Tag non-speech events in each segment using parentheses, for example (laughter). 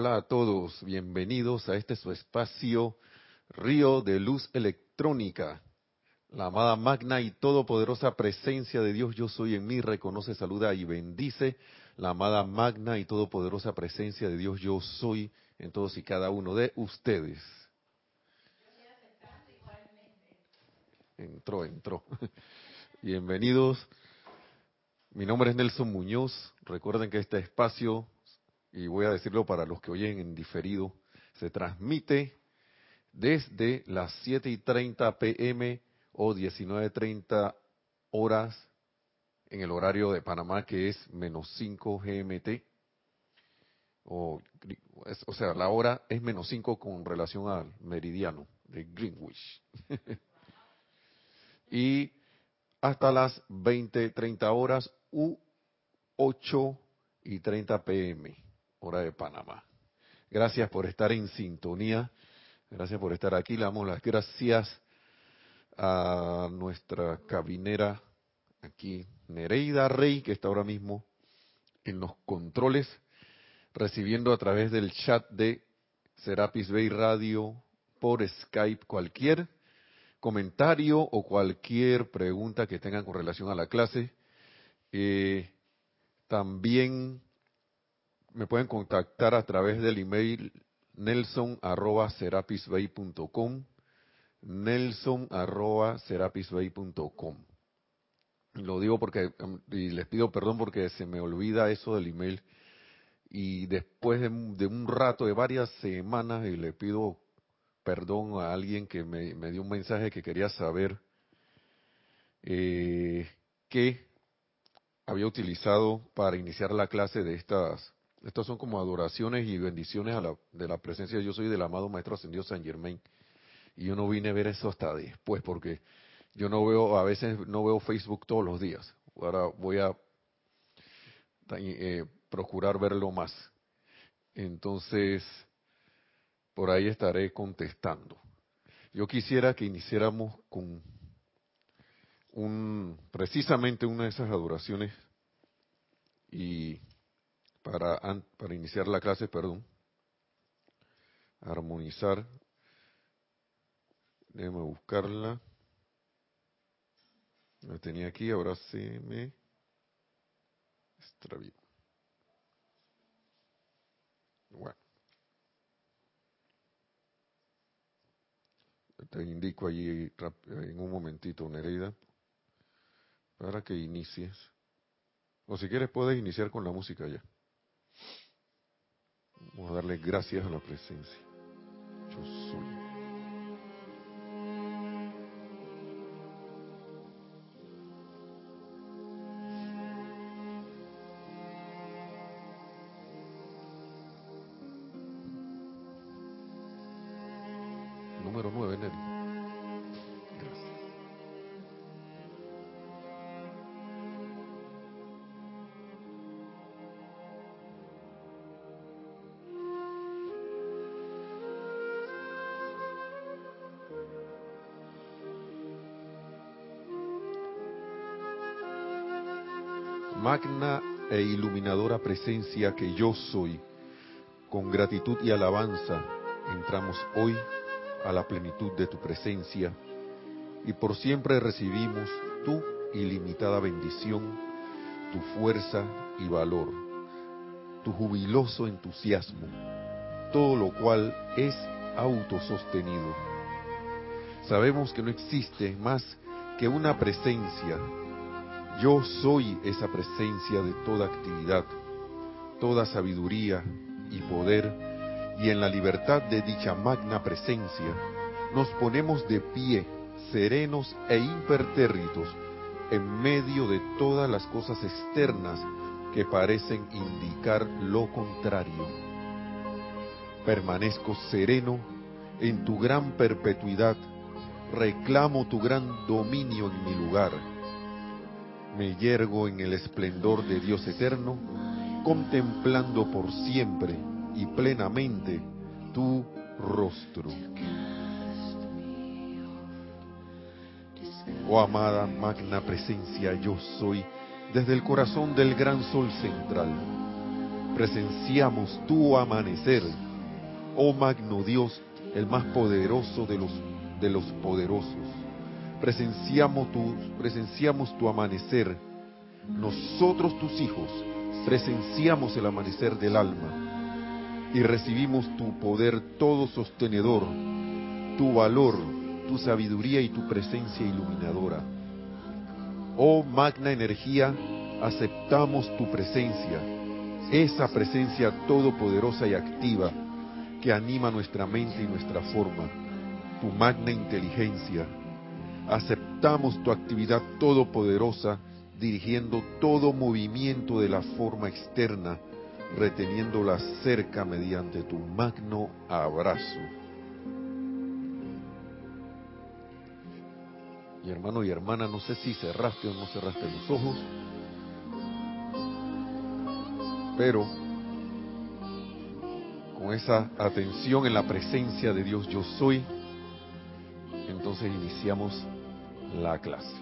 Hola a todos, bienvenidos a este su espacio Río de Luz Electrónica. La amada magna y todopoderosa presencia de Dios yo soy en mí reconoce, saluda y bendice. La amada magna y todopoderosa presencia de Dios yo soy en todos y cada uno de ustedes. Entró, entró. (laughs) Bienvenidos. Mi nombre es Nelson Muñoz. Recuerden que este espacio, y voy a decirlo para los que oyen en diferido, se transmite desde las 7 y 30 pm o 19.30 horas en el horario de Panamá, que es menos 5 GMT. O, o sea, la hora es menos 5 con relación al meridiano de Greenwich. (laughs) y hasta las 20, 30 horas u 8 y 30 pm, hora de Panamá. Gracias por estar en sintonía, gracias por estar aquí. Le damos las gracias a nuestra cabinera aquí, Nereida Rey, que está ahora mismo en los controles, recibiendo a través del chat de Serapis Bay Radio por Skype cualquier comentario o cualquier pregunta que tengan con relación a la clase. Eh, también me pueden contactar a través del email nelson arroba serapisbay.com nelson arroba serapisbay.com lo digo porque y les pido perdón porque se me olvida eso del email y después de, un rato de varias semanas y le pido perdón a alguien que me, dio un mensaje que quería saber eh, qué había utilizado para iniciar la clase de estas. Estas son como adoraciones y bendiciones a la, de la presencia. Yo soy del amado Maestro Ascendido San Germain. Y yo no vine a ver eso hasta después, porque yo no veo, a veces no veo Facebook todos los días. Ahora voy a eh, procurar verlo más. Entonces, por ahí estaré contestando. Yo quisiera que iniciáramos con un, precisamente una de esas adoraciones y para, para iniciar la clase, perdón, armonizar, déjame buscarla, la tenía aquí, ahora se me extravió. Bueno. te indico allí en un momentito, Nereida, para que inicies. O si quieres puedes iniciar con la música ya. Vamos a darle gracias a la presencia. E iluminadora presencia que yo soy, con gratitud y alabanza entramos hoy a la plenitud de tu presencia y por siempre recibimos tu ilimitada bendición, tu fuerza y valor, tu jubiloso entusiasmo, todo lo cual es autosostenido. Sabemos que no existe más que una presencia yo soy esa presencia de toda actividad, toda sabiduría y poder, y en la libertad de dicha magna presencia nos ponemos de pie, serenos e impertérritos, en medio de todas las cosas externas que parecen indicar lo contrario. Permanezco sereno en tu gran perpetuidad, reclamo tu gran dominio en mi lugar me yergo en el esplendor de Dios eterno, contemplando por siempre y plenamente tu rostro. Oh amada magna presencia, yo soy desde el corazón del gran sol central. presenciamos tu amanecer, oh magno Dios, el más poderoso de los, de los poderosos. Presenciamos tu, presenciamos tu amanecer. Nosotros, tus hijos, presenciamos el amanecer del alma y recibimos tu poder todo sostenedor, tu valor, tu sabiduría y tu presencia iluminadora. Oh magna energía, aceptamos tu presencia, esa presencia todopoderosa y activa que anima nuestra mente y nuestra forma, tu magna inteligencia. Aceptamos tu actividad todopoderosa dirigiendo todo movimiento de la forma externa, reteniéndola cerca mediante tu magno abrazo. Y hermano y hermana, no sé si cerraste o no cerraste los ojos, pero con esa atención en la presencia de Dios yo soy, entonces iniciamos la clase.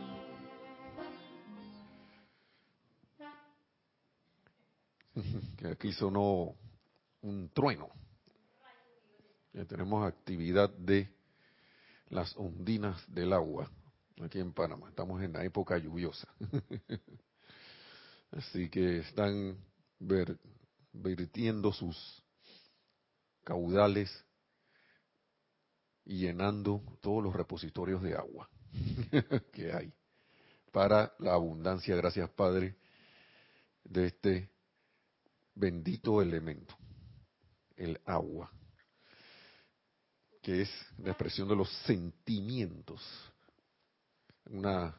(laughs) Que aquí sonó un trueno. Ya tenemos actividad de las ondinas del agua aquí en Panamá. Estamos en la época lluviosa. (laughs) Así que están vertiendo sus caudales y llenando todos los repositorios de agua (laughs) que hay para la abundancia, gracias Padre, de este bendito elemento, el agua, que es la expresión de los sentimientos, una,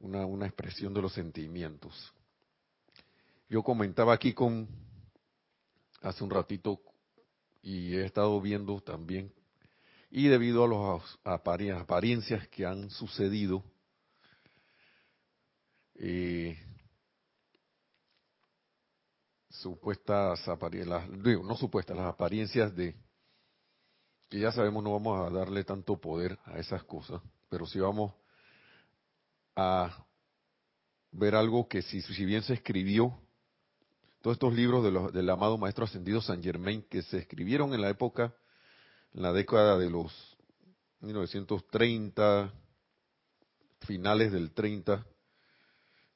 una, una expresión de los sentimientos. Yo comentaba aquí con hace un ratito y he estado viendo también, y debido a las apariencias que han sucedido, eh, supuestas apariencias, no supuestas, las apariencias de, que ya sabemos no vamos a darle tanto poder a esas cosas, pero sí vamos a ver algo que si, si bien se escribió todos estos libros del amado Maestro Ascendido San Germain que se escribieron en la época, en la década de los 1930, finales del 30,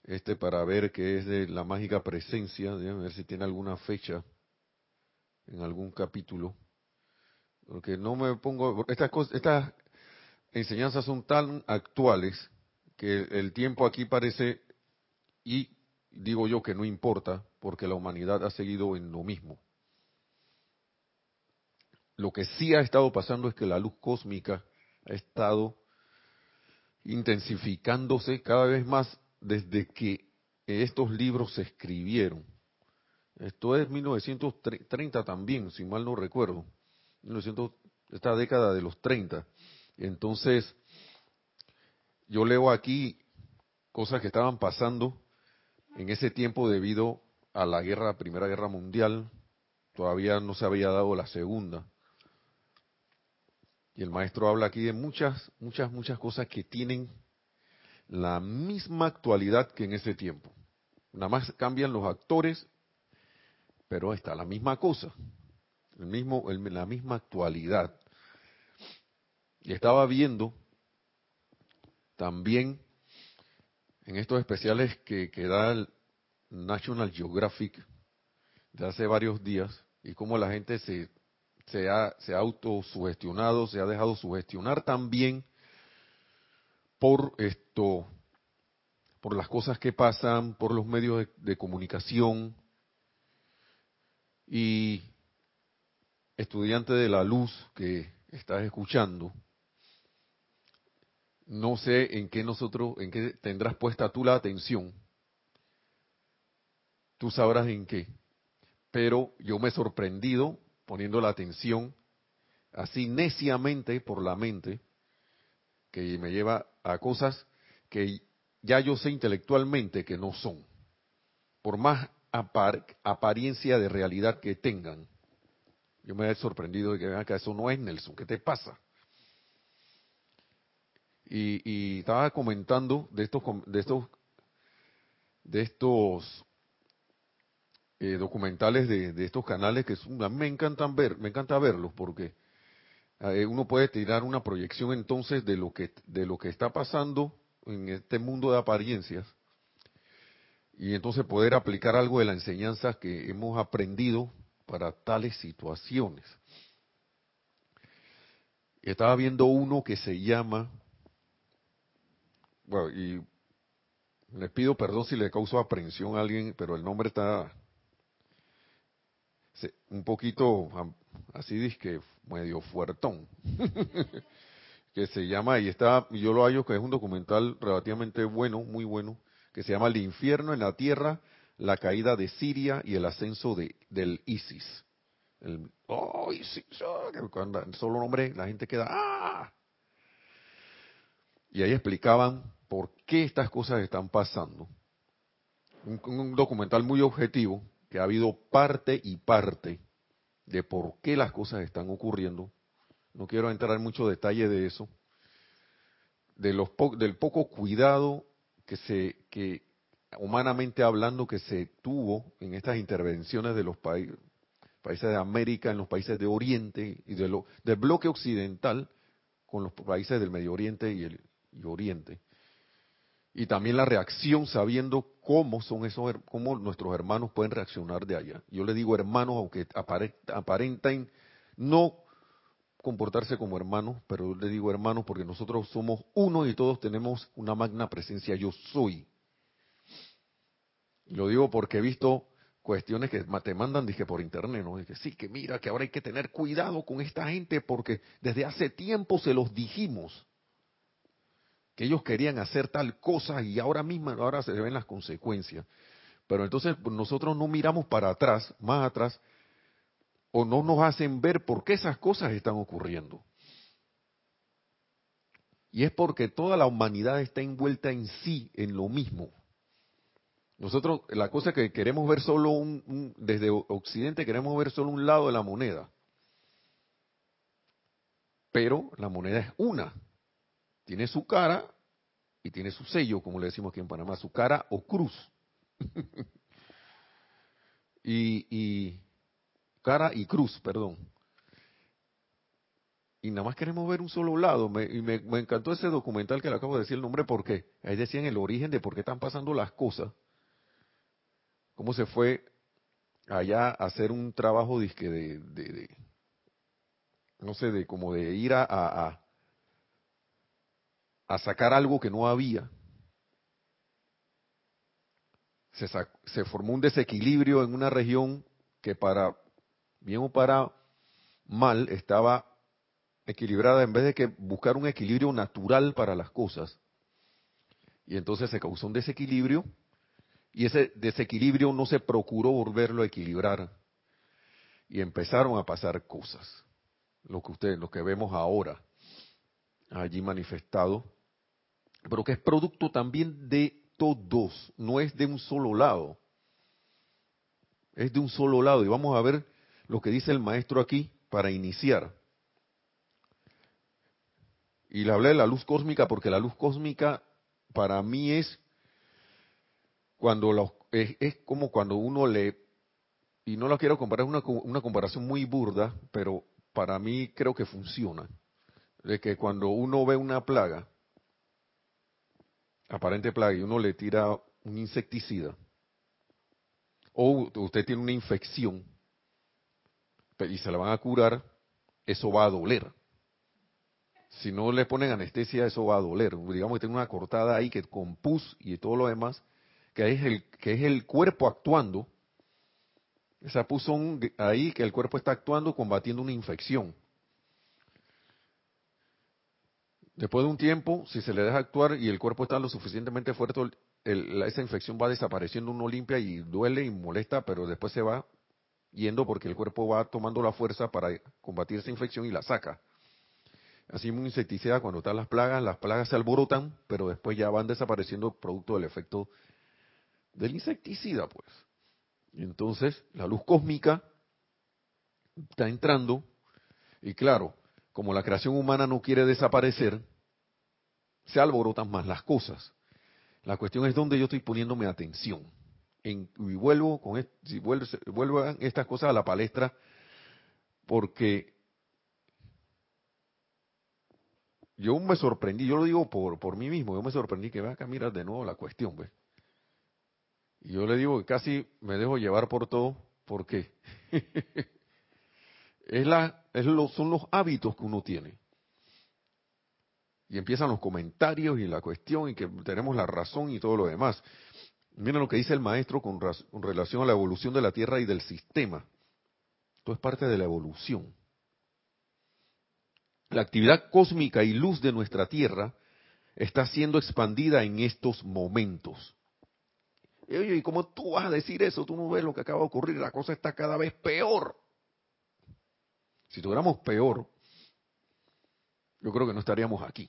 este para ver qué es de la mágica presencia, a ver si tiene alguna fecha en algún capítulo, porque no me pongo, estas estas enseñanzas son tan actuales que el tiempo aquí parece y digo yo que no importa, porque la humanidad ha seguido en lo mismo. Lo que sí ha estado pasando es que la luz cósmica ha estado intensificándose cada vez más desde que estos libros se escribieron. Esto es 1930 también, si mal no recuerdo. 1900, esta década de los 30. Entonces, yo leo aquí cosas que estaban pasando en ese tiempo debido a la guerra, la Primera Guerra Mundial, todavía no se había dado la segunda. Y el maestro habla aquí de muchas, muchas, muchas cosas que tienen la misma actualidad que en ese tiempo. Nada más cambian los actores, pero está la misma cosa, el mismo, la misma actualidad. Y estaba viendo también en estos especiales que, que da el National Geographic de hace varios días y cómo la gente se, se ha, se ha autosugestionado, se ha dejado sugestionar también por esto, por las cosas que pasan, por los medios de comunicación y estudiante de la luz que estás escuchando, no sé en qué nosotros, en qué tendrás puesta tú la atención. Tú sabrás en qué. Pero yo me he sorprendido poniendo la atención así neciamente por la mente, que me lleva a cosas que ya yo sé intelectualmente que no son. Por más apariencia de realidad que tengan. Yo me he sorprendido de que, que eso no es Nelson. ¿Qué te pasa? y, estaba comentando de estos de estos de estos eh, documentales de, estos canales que me encantan ver, me encanta verlos porque eh, uno puede tirar una proyección entonces de lo que de lo que está pasando en este mundo de apariencias y entonces poder aplicar algo de la enseñanza que hemos aprendido para tales situaciones. Estaba viendo uno que se llama, bueno, y les pido perdón si le causo aprensión a alguien, pero el nombre está un poquito así que medio fuertón. (laughs) que se llama, y está, yo lo hallo que es un documental relativamente bueno, muy bueno, que se llama El infierno en la tierra, la caída de Siria y el ascenso de, del ISIS. El, oh, ISIS, oh, cuando solo nombre la gente queda, ¡ah! Y ahí explicaban por qué estas cosas están pasando. Un, documental muy objetivo, que ha habido parte y parte de por qué las cosas están ocurriendo. No quiero entrar en mucho detalle de eso. De los del poco cuidado que se que humanamente hablando que se tuvo en estas intervenciones de los países de América, en los países de Oriente y de del bloque occidental con los países del Medio Oriente y el y Oriente y también la reacción sabiendo cómo son esos cómo nuestros hermanos pueden reaccionar de allá. Yo le digo hermanos aunque aparenten no comportarse como hermanos, pero le digo hermanos porque nosotros somos uno y todos tenemos una magna presencia yo soy. Lo digo porque he visto cuestiones que te mandan dije por internet, ¿no? Dije, sí, que mira, que ahora hay que tener cuidado con esta gente porque desde hace tiempo se los dijimos que ellos querían hacer tal cosa y ahora mismo, ahora se ven las consecuencias. Pero entonces pues, nosotros no miramos para atrás, más atrás, o no nos hacen ver por qué esas cosas están ocurriendo. Y es porque toda la humanidad está envuelta en sí, en lo mismo. Nosotros, la cosa que queremos ver solo un, desde Occidente queremos ver solo un lado de la moneda. Pero la moneda es una. Tiene su cara y tiene su sello, como le decimos aquí en Panamá, su cara o cruz. (laughs) y, cara y cruz, perdón. Y nada más queremos ver un solo lado. y me, encantó ese documental que le acabo de decir el nombre porque ahí decían el origen de por qué están pasando las cosas. Cómo se fue allá a hacer un trabajo disque de, no sé, de como de ir a sacar algo que no había. Se, se, formó un desequilibrio en una región que para bien o para mal estaba equilibrada en vez de que buscar un equilibrio natural para las cosas. Y entonces se causó un desequilibrio y ese desequilibrio no se procuró volverlo a equilibrar. Y empezaron a pasar cosas, lo que ustedes, lo que vemos ahora, allí manifestado pero que es producto también de todos, no es de un solo lado. Es de un solo lado. Y vamos a ver lo que dice el maestro aquí para iniciar. Y le hablé de la luz cósmica porque la luz cósmica para mí es cuando es, como cuando uno le y no la quiero comparar, es una, una comparación muy burda, pero para mí creo que funciona. De que cuando uno ve una plaga, aparente plaga y uno le tira un insecticida, o usted tiene una infección y se la van a curar, eso va a doler. Si no le ponen anestesia, eso va a doler. Digamos que tiene una cortada ahí que con pus y todo lo demás, que es el, que es el cuerpo actuando. Esa pus son ahí que el cuerpo está actuando combatiendo una infección. Después de un tiempo, si se le deja actuar y el cuerpo está lo suficientemente fuerte, esa infección va desapareciendo, uno limpia y duele y molesta, pero después se va yendo porque el cuerpo va tomando la fuerza para combatir esa infección y la saca. Así un insecticida, cuando están las plagas, las plagas se alborotan, pero después ya van desapareciendo producto del efecto del insecticida, pues. Entonces la luz cósmica está entrando y claro, como la creación humana no quiere desaparecer, se alborotan más las cosas. La cuestión es dónde yo estoy poniéndome atención. en, y vuelvo con si vuelvo, estas cosas a la palestra, porque yo me sorprendí, yo lo digo por, por mí mismo, yo me sorprendí que va acá, mira de nuevo la cuestión, ¿ves? Y yo le digo que casi me dejo llevar por todo, ¿por qué? (laughs) es la, es lo, son los hábitos que uno tiene. Y empiezan los comentarios y la cuestión y que tenemos la razón y todo lo demás. Miren lo que dice el maestro con, relación a la evolución de la Tierra y del sistema. Esto es parte de la evolución. La actividad cósmica y luz de nuestra Tierra está siendo expandida en estos momentos. Y oye, ¿y cómo tú vas a decir eso? Tú no ves lo que acaba de ocurrir, la cosa está cada vez peor. Si tuviéramos peor, yo creo que no estaríamos aquí.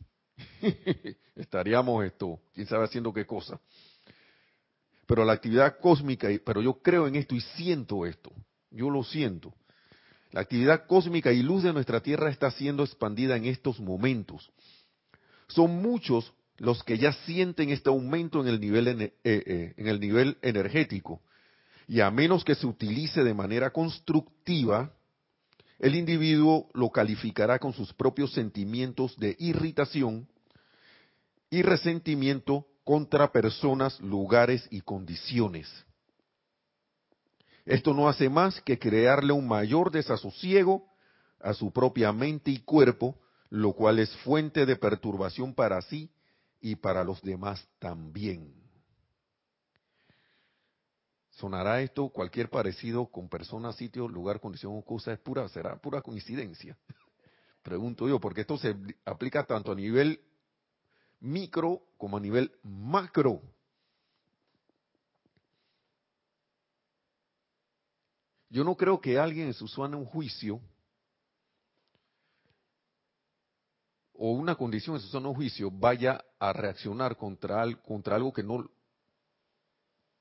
(laughs) estaríamos esto, quién sabe haciendo qué cosa. Pero la actividad cósmica, pero yo creo en esto y siento esto, yo lo siento. La actividad cósmica y luz de nuestra Tierra está siendo expandida en estos momentos. Son muchos los que ya sienten este aumento en el nivel, eh, eh, en el nivel energético. Y a menos que se utilice de manera constructiva, el individuo lo calificará con sus propios sentimientos de irritación y resentimiento contra personas, lugares y condiciones. Esto no hace más que crearle un mayor desasosiego a su propia mente y cuerpo, lo cual es fuente de perturbación para sí y para los demás también. ¿Sonará esto cualquier parecido con persona, sitio, lugar, condición o cosa? Es pura, será pura coincidencia. (laughs) Pregunto yo, porque esto se aplica tanto a nivel micro como a nivel macro. Yo no creo que alguien en su zona un juicio o una condición en su un juicio vaya a reaccionar contra, contra algo que no...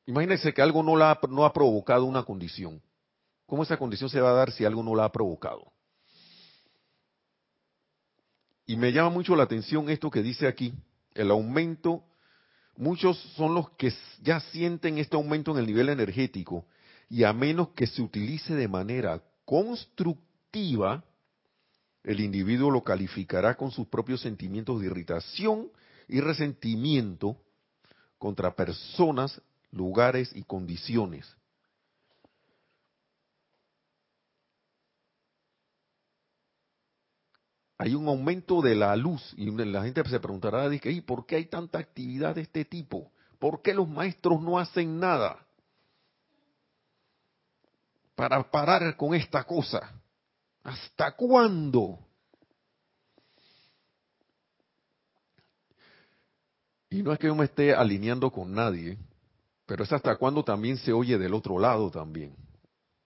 Imagínense que algo no, la, no ha provocado una condición. ¿Cómo esa condición se va a dar si algo no la ha provocado? Y me llama mucho la atención esto que dice aquí, el aumento, muchos son los que ya sienten este aumento en el nivel energético y a menos que se utilice de manera constructiva, el individuo lo calificará con sus propios sentimientos de irritación y resentimiento contra personas, lugares y condiciones. Hay un aumento de la luz y la gente se preguntará, ¿y por qué hay tanta actividad de este tipo? ¿Por qué los maestros no hacen nada? para parar con esta cosa? ¿Hasta cuándo? Y no es que yo me esté alineando con nadie, pero es hasta cuándo también se oye del otro lado también.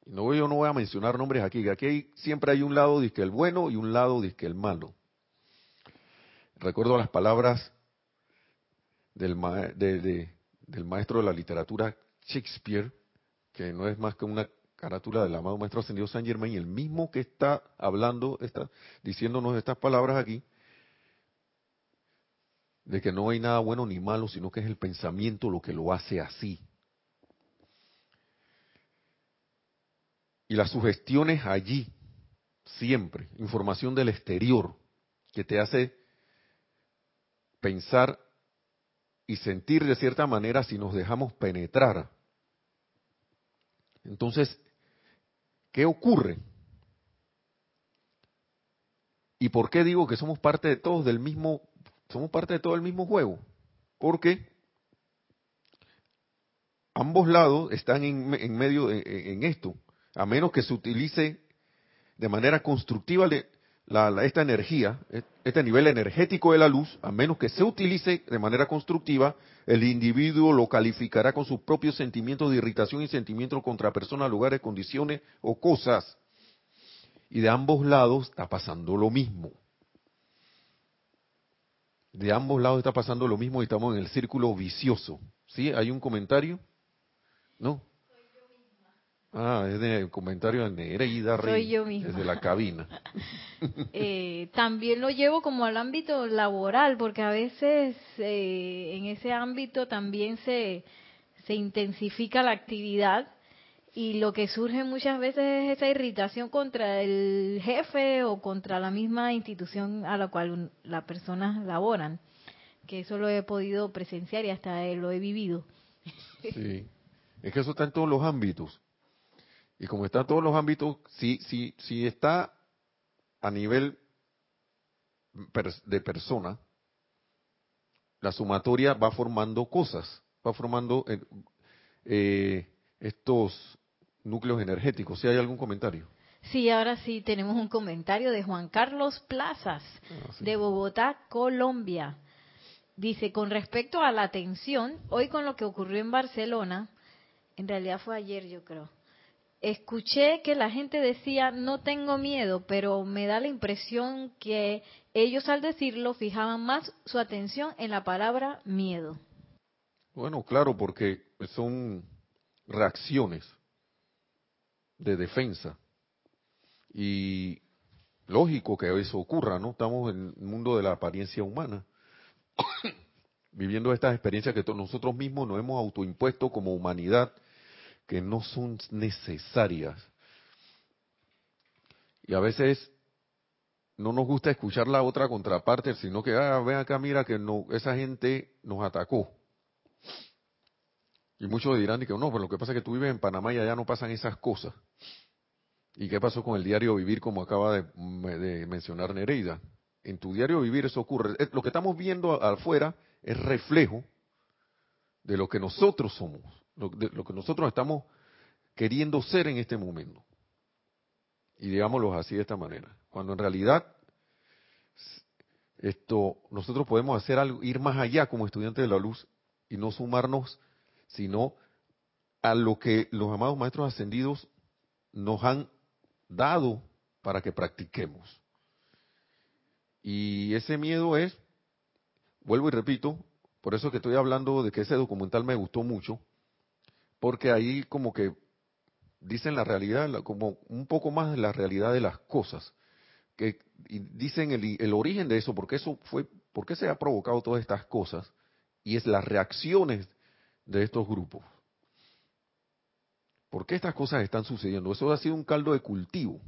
No, yo no voy a mencionar nombres aquí, que aquí siempre hay un lado que el bueno y un lado que el malo. Recuerdo las palabras del, del maestro de la literatura Shakespeare, que no es más que una carátula del amado Maestro Ascendido San Germain, el mismo que está hablando, está diciéndonos estas palabras aquí, de que no hay nada bueno ni malo, sino que es el pensamiento lo que lo hace así. Y las sugestiones allí, siempre, información del exterior, que te hace pensar y sentir de cierta manera si nos dejamos penetrar. Entonces, ¿Qué ocurre? ¿Y por qué digo que somos parte de todos del mismo, somos parte de todo el mismo juego? Porque ambos lados están en, medio en esto, a menos que se utilice de manera constructiva esta energía, este nivel energético de la luz, a menos que se utilice de manera constructiva, el individuo lo calificará con sus propios sentimientos de irritación y sentimientos contra personas, lugares, condiciones o cosas. Y de ambos lados está pasando lo mismo. De ambos lados está pasando lo mismo y estamos en el círculo vicioso. ¿Sí? ¿Hay un comentario? ¿No? Ah, es de comentario de Nereida Rey, yo desde la cabina. (laughs) eh, también lo llevo como al ámbito laboral, porque a veces eh, en ese ámbito también se, se intensifica la actividad y lo que surge muchas veces es esa irritación contra el jefe o contra la misma institución a la cual las personas laboran, que eso lo he podido presenciar y hasta lo he vivido. Sí, es que eso está en todos los ámbitos. Y como está en todos los ámbitos, si, si, si está a nivel de persona, la sumatoria va formando cosas, va formando eh, eh, estos núcleos energéticos. ¿Si hay algún comentario? Sí, ahora sí tenemos un comentario de Juan Carlos Plazas, ah, de Bogotá, Colombia. Dice, con respecto a la atención, hoy con lo que ocurrió en Barcelona, en realidad fue ayer yo creo, escuché que la gente decía, no tengo miedo, pero me da la impresión que ellos al decirlo fijaban más su atención en la palabra miedo. Bueno, claro, porque son reacciones de defensa. Y lógico que eso ocurra, ¿no? Estamos en el mundo de la apariencia humana, (coughs) viviendo estas experiencias que nosotros mismos nos hemos autoimpuesto como humanidad que no son necesarias. Y a veces no nos gusta escuchar la otra contraparte, sino que, ah, ven acá, mira que no, esa gente nos atacó. Y muchos dirán que no, pero lo que pasa es que tú vives en Panamá y allá no pasan esas cosas. ¿Y qué pasó con el diario vivir como acaba de, de mencionar Nereida? En tu diario vivir eso ocurre. Lo que estamos viendo afuera es reflejo de lo que nosotros somos lo, lo que nosotros estamos queriendo ser en este momento. Y digámoslo así de esta manera. Cuando en realidad esto nosotros podemos hacer algo, ir más allá como estudiantes de la luz y no sumarnos, sino a lo que los amados maestros ascendidos nos han dado para que practiquemos. Y ese miedo es, vuelvo y repito, por eso que estoy hablando de que ese documental me gustó mucho, porque ahí como que dicen la realidad, como un poco más de la realidad de las cosas, que y dicen el, el origen de eso, porque eso fue, por qué se ha provocado todas estas cosas, y es las reacciones de estos grupos. ¿Por qué estas cosas están sucediendo? Eso ha sido un caldo de cultivo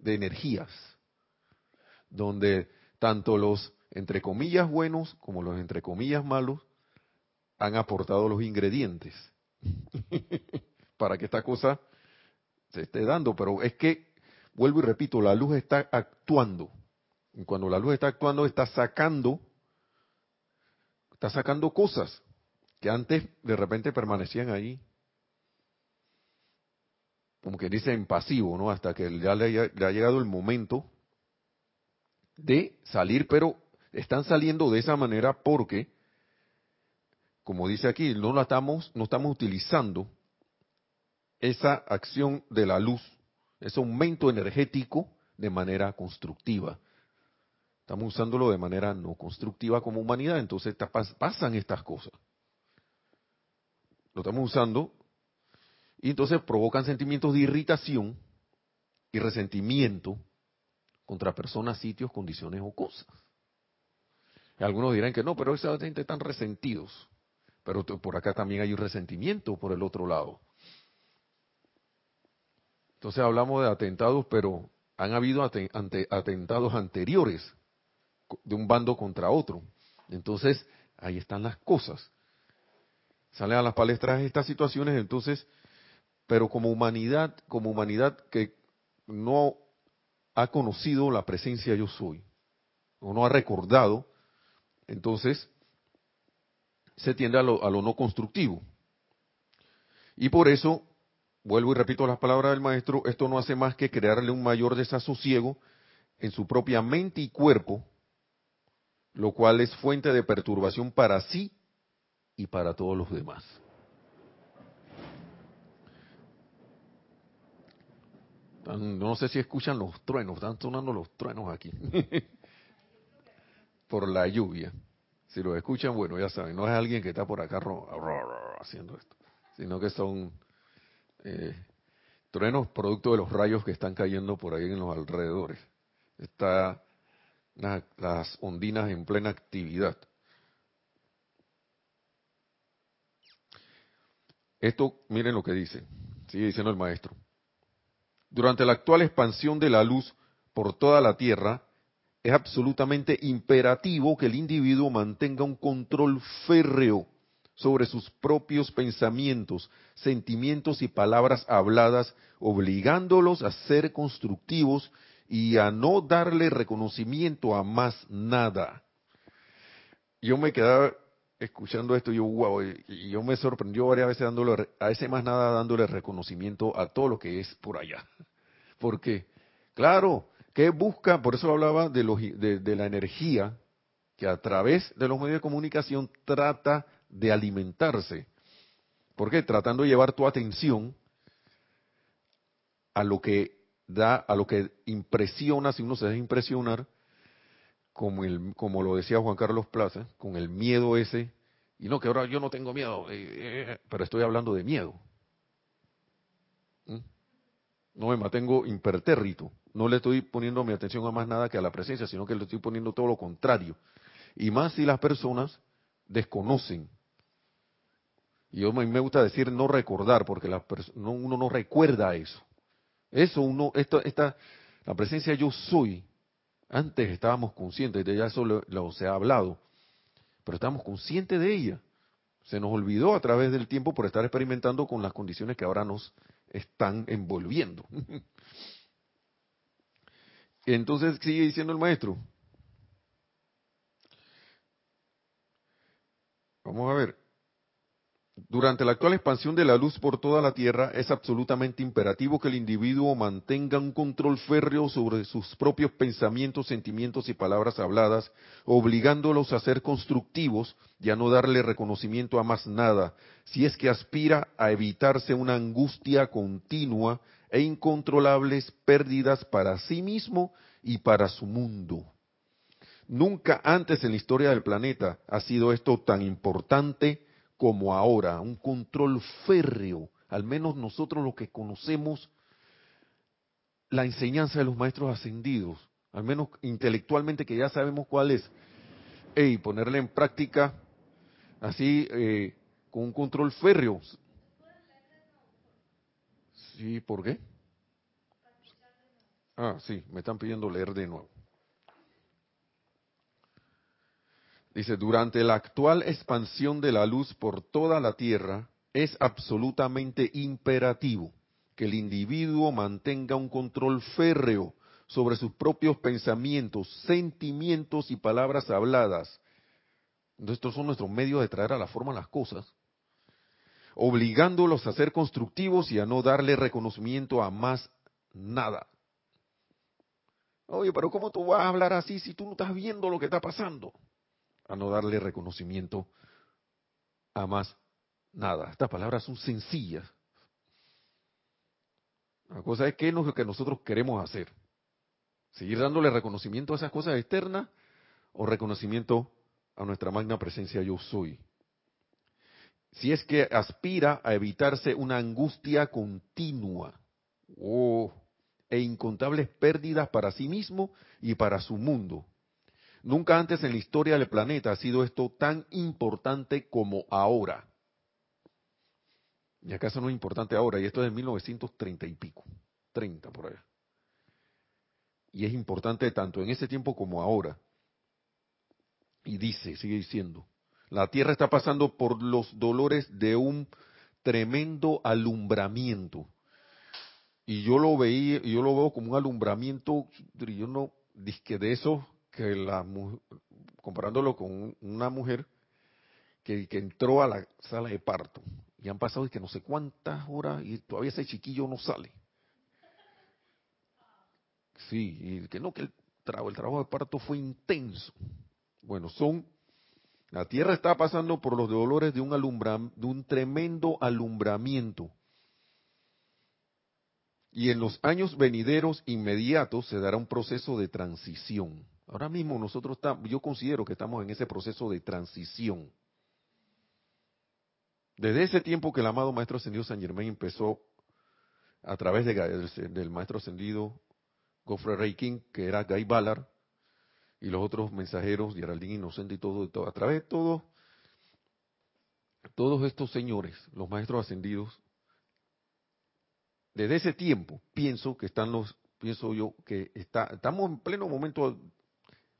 de energías, donde tanto los entre comillas buenos como los entre comillas malos han aportado los ingredientes (laughs) para que esta cosa se esté dando. Pero es que, vuelvo y repito, la luz está actuando. Y cuando la luz está actuando, está sacando, está sacando cosas que antes de repente permanecían ahí. Como que dice en pasivo, ¿no? Hasta que ya le, le ha llegado el momento de salir, pero están saliendo de esa manera porque como dice aquí, no la estamos, no estamos utilizando esa acción de la luz, ese aumento energético de manera constructiva. Estamos usándolo de manera no constructiva como humanidad, entonces pasan estas cosas. Lo estamos usando y entonces provocan sentimientos de irritación y resentimiento contra personas, sitios, condiciones o cosas. Algunos dirán que no, pero esa gente están resentidos. Pero por acá también hay un resentimiento por el otro lado. Entonces hablamos de atentados, pero han habido atentados anteriores de un bando contra otro. Entonces, ahí están las cosas. Salen a las palestras estas situaciones, entonces, pero como humanidad, como humanidad que no ha conocido la presencia yo soy, o no ha recordado, entonces se tiende a lo, no constructivo. Y por eso, vuelvo y repito las palabras del maestro, esto no hace más que crearle un mayor desasosiego en su propia mente y cuerpo, lo cual es fuente de perturbación para sí y para todos los demás. No sé si escuchan los truenos, están sonando los truenos aquí. (laughs) Por la lluvia. Si lo escuchan, bueno, ya saben, no es alguien que está por acá haciendo esto, sino que son eh, truenos producto de los rayos que están cayendo por ahí en los alrededores. Está las ondinas en plena actividad. Esto, miren lo que dice, sigue diciendo el maestro. Durante la actual expansión de la luz por toda la Tierra, es absolutamente imperativo que el individuo mantenga un control férreo sobre sus propios pensamientos, sentimientos y palabras habladas, obligándolos a ser constructivos y a no darle reconocimiento a más nada. Yo me quedaba escuchando esto, yo, wow, y yo me sorprendió varias veces dándole, a ese más nada dándole reconocimiento a todo lo que es por allá. (laughs) Porque, claro, que busca, por eso hablaba de, los, de, la energía que a través de los medios de comunicación trata de alimentarse. ¿Por qué? Tratando de llevar tu atención a lo que da, a lo que impresiona, si uno se deja impresionar, como, lo decía Juan Carlos Plaza, con el miedo ese, y no, que ahora yo no tengo miedo, eh, eh, pero estoy hablando de miedo. ¿Mm? No me mantengo impertérrito, no le estoy poniendo mi atención a más nada que a la presencia, sino que le estoy poniendo todo lo contrario. Y más si las personas desconocen. Y yo, me gusta decir no recordar, porque la uno no recuerda eso. Eso uno, esto, esta, la presencia yo soy, antes estábamos conscientes, de ya eso lo, se ha hablado, pero estamos conscientes de ella. Se nos olvidó a través del tiempo por estar experimentando con las condiciones que ahora nos están envolviendo. (laughs) Entonces sigue diciendo el maestro. Vamos a ver. Durante la actual expansión de la luz por toda la Tierra, es absolutamente imperativo que el individuo mantenga un control férreo sobre sus propios pensamientos, sentimientos y palabras habladas, obligándolos a ser constructivos y a no darle reconocimiento a más nada, si es que aspira a evitarse una angustia continua e incontrolables pérdidas para sí mismo y para su mundo. Nunca antes en la historia del planeta ha sido esto tan importante como ahora, un control férreo, al menos nosotros los que conocemos la enseñanza de los maestros ascendidos, al menos intelectualmente que ya sabemos cuál es, y ponerla en práctica así eh, con un control férreo. Sí, ¿por qué? Ah, sí, me están pidiendo leer de nuevo. Dice, durante la actual expansión de la luz por toda la Tierra, es absolutamente imperativo que el individuo mantenga un control férreo sobre sus propios pensamientos, sentimientos y palabras habladas. Estos son nuestros medios de traer a la forma las cosas, obligándolos a ser constructivos y a no darle reconocimiento a más nada. Oye, pero ¿cómo tú vas a hablar así si tú no estás viendo lo que está pasando? a no darle reconocimiento a más nada. Estas palabras son sencillas. La cosa es qué es lo que nosotros queremos hacer. Seguir dándole reconocimiento a esas cosas externas o reconocimiento a nuestra magna presencia yo soy. Si es que aspira a evitarse una angustia continua oh, e incontables pérdidas para sí mismo y para su mundo. Nunca antes en la historia del planeta ha sido esto tan importante como ahora. Y acaso no es importante ahora, y esto es de 1930 y pico, 30 por allá. Y es importante tanto en ese tiempo como ahora. Y dice, sigue diciendo, la Tierra está pasando por los dolores de un tremendo alumbramiento. Y yo lo veía, yo lo veo como un alumbramiento, yo no, que de esos que la comparándolo con una mujer que, entró a la sala de parto y han pasado y que no sé cuántas horas y todavía ese chiquillo no sale. Sí, y que no, que el trabajo, el trabajo de parto fue intenso. Bueno, son, la tierra está pasando por los dolores de un, de un tremendo alumbramiento. Y en los años venideros inmediatos se dará un proceso de transición. Ahora mismo nosotros estamos, yo considero que estamos en ese proceso de transición. Desde ese tiempo que el amado Maestro Ascendido San Germain empezó a través de, del Maestro Ascendido Gofre Rey King, que era Guy Ballard, y los otros mensajeros, Geraldine Inocente y todo, todo, a través de todo, todos estos señores, los maestros ascendidos, desde ese tiempo pienso que están los, pienso yo que está, estamos en pleno momento,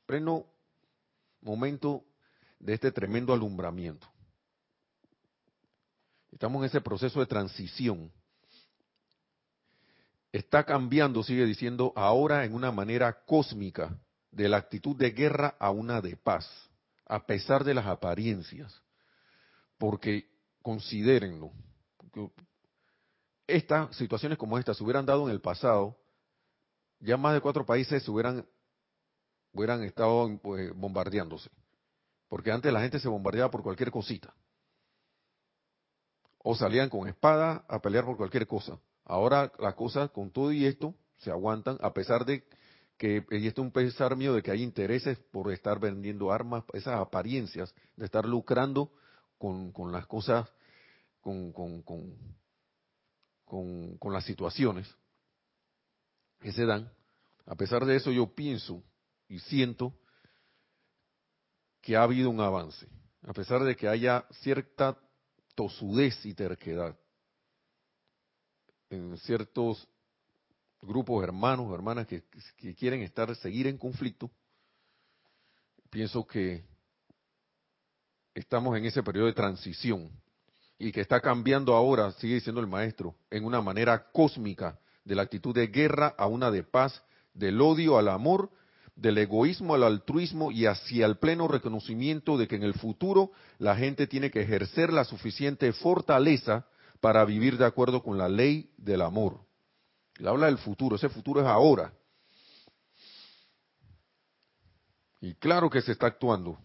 pleno momento de este tremendo alumbramiento. Estamos en ese proceso de transición. Está cambiando, sigue diciendo, ahora en una manera cósmica, de la actitud de guerra a una de paz, a pesar de las apariencias. Porque considérenlo, estas situaciones como estas se hubieran dado en el pasado, ya más de cuatro países se hubieran, hubieran estado pues, bombardeándose. Porque antes la gente se bombardeaba por cualquier cosita. O salían con espada a pelear por cualquier cosa. Ahora las cosas con todo y esto se aguantan a pesar de que, y es un pesar mío de que hay intereses por estar vendiendo armas, esas apariencias, de estar lucrando con, con las cosas, con, con, con, con, las situaciones que se dan. A pesar de eso yo pienso y siento que ha habido un avance, a pesar de que haya cierta tosudez y terquedad en ciertos grupos hermanos hermanas que, que, quieren estar seguir en conflicto, pienso que estamos en ese periodo de transición y que está cambiando ahora, sigue diciendo el maestro, en una manera cósmica, de la actitud de guerra a una de paz, del odio al amor, del egoísmo al altruismo y hacia el pleno reconocimiento de que en el futuro la gente tiene que ejercer la suficiente fortaleza para vivir de acuerdo con la ley del amor. Él habla del futuro, ese futuro es ahora. Y claro que se está actuando.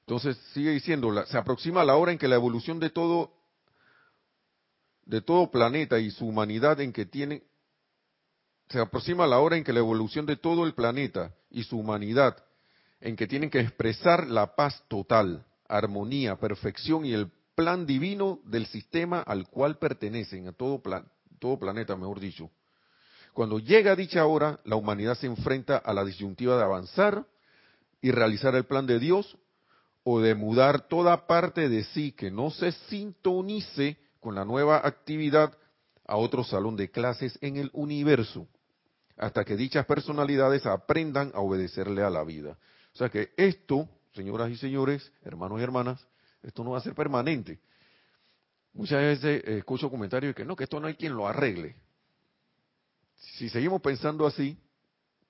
Entonces sigue diciendo, se aproxima la hora en que la evolución de todo de todo planeta y su humanidad en que tiene se aproxima la hora en que la evolución de todo el planeta y su humanidad en que tienen que expresar la paz total, armonía, perfección y el plan divino del sistema al cual pertenecen, a todo, plan, todo planeta, mejor dicho. Cuando llega dicha hora, la humanidad se enfrenta a la disyuntiva de avanzar y realizar el plan de Dios o de mudar toda parte de sí que no se sintonice con la nueva actividad a otro salón de clases en el universo, hasta que dichas personalidades aprendan a obedecerle a la vida. O sea que esto, señoras y señores, hermanos y hermanas, esto no va a ser permanente. Muchas veces escucho comentarios que no, que esto no hay quien lo arregle. Si seguimos pensando así,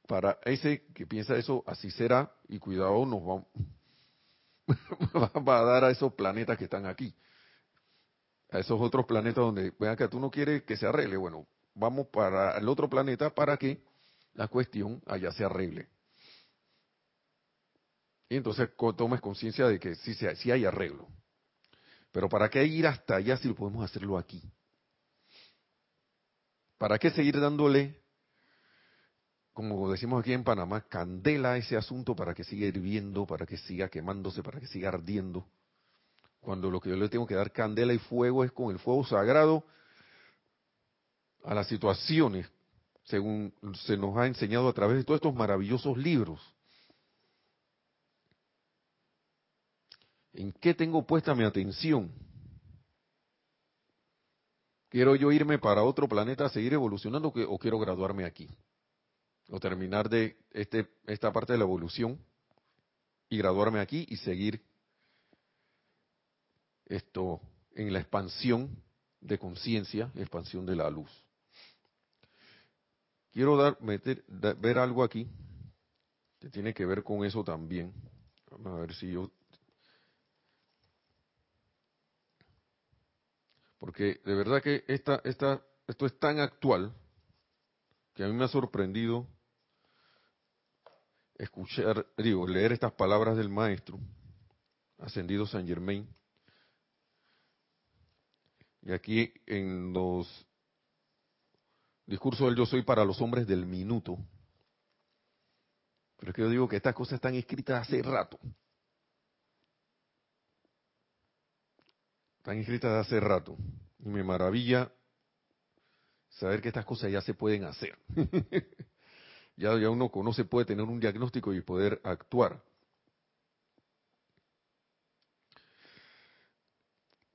para ese que piensa eso, así será, y cuidado, nos vamos, (laughs) va a dar a esos planetas que están aquí. A esos otros planetas donde, vean que tú no quieres que se arregle. Bueno, vamos para el otro planeta para que la cuestión allá se arregle. Y entonces tomes conciencia de que sí, sí hay arreglo. Pero ¿para qué ir hasta allá si lo podemos hacerlo aquí? ¿Para qué seguir dándole como decimos aquí en Panamá, candela ese asunto para que siga hirviendo, para que siga quemándose, para que siga ardiendo. Cuando lo que yo le tengo que dar candela y fuego es con el fuego sagrado a las situaciones, según se nos ha enseñado a través de todos estos maravillosos libros. ¿En qué tengo puesta mi atención? ¿Quiero yo irme para otro planeta a seguir evolucionando o quiero graduarme aquí? o terminar de este, esta parte de la evolución y graduarme aquí y seguir esto en la expansión de conciencia, expansión de la luz. Quiero dar, meter, ver algo aquí que tiene que ver con eso también. A ver si yo porque de verdad que esta, esto es tan actual que a mí me ha sorprendido escuchar, digo, leer estas palabras del maestro, ascendido San Germain. Y aquí en los discursos del yo soy para los hombres del minuto. Pero es que yo digo que estas cosas están escritas hace rato. Están escritas hace rato. Y me maravilla saber que estas cosas ya se pueden hacer. (laughs) Ya, ya uno conoce, puede tener un diagnóstico y poder actuar.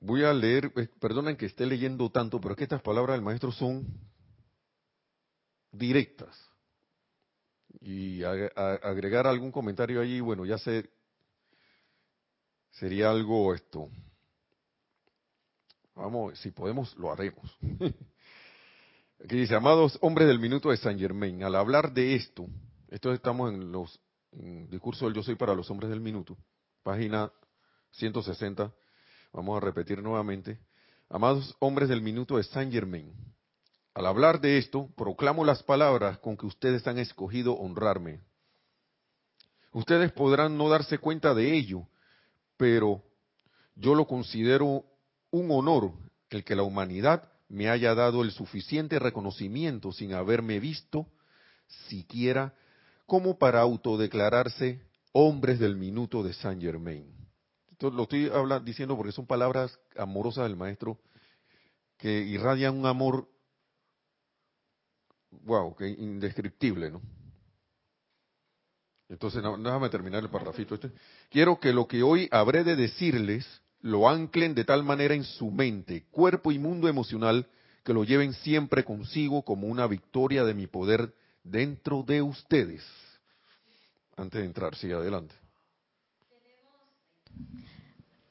voy a leer, eh, perdonen que esté leyendo tanto, pero es que estas palabras del maestro son directas. Y agregar algún comentario allí, bueno, ya sé, sería algo esto. Vamos, si podemos, lo haremos. (laughs) Aquí dice, amados hombres del minuto de San Germain, al hablar de esto, esto estamos en los discursos del Yo Soy para los hombres del minuto, página 160, vamos a repetir nuevamente, amados hombres del minuto de San Germain, al hablar de esto, proclamo las palabras con que ustedes han escogido honrarme. Ustedes podrán no darse cuenta de ello, pero yo lo considero un honor el que la humanidad me haya dado el suficiente reconocimiento sin haberme visto siquiera como para autodeclararse hombres del minuto de Saint Germain. Esto lo estoy hablando, diciendo porque son palabras amorosas del maestro que irradian un amor wow, que indescriptible, ¿no? Entonces, déjame terminar el parrafito este. Quiero que lo que hoy habré de decirles lo anclen de tal manera en su mente, cuerpo y mundo emocional, que lo lleven siempre consigo como una victoria de mi poder dentro de ustedes. Antes de entrar, sigue adelante.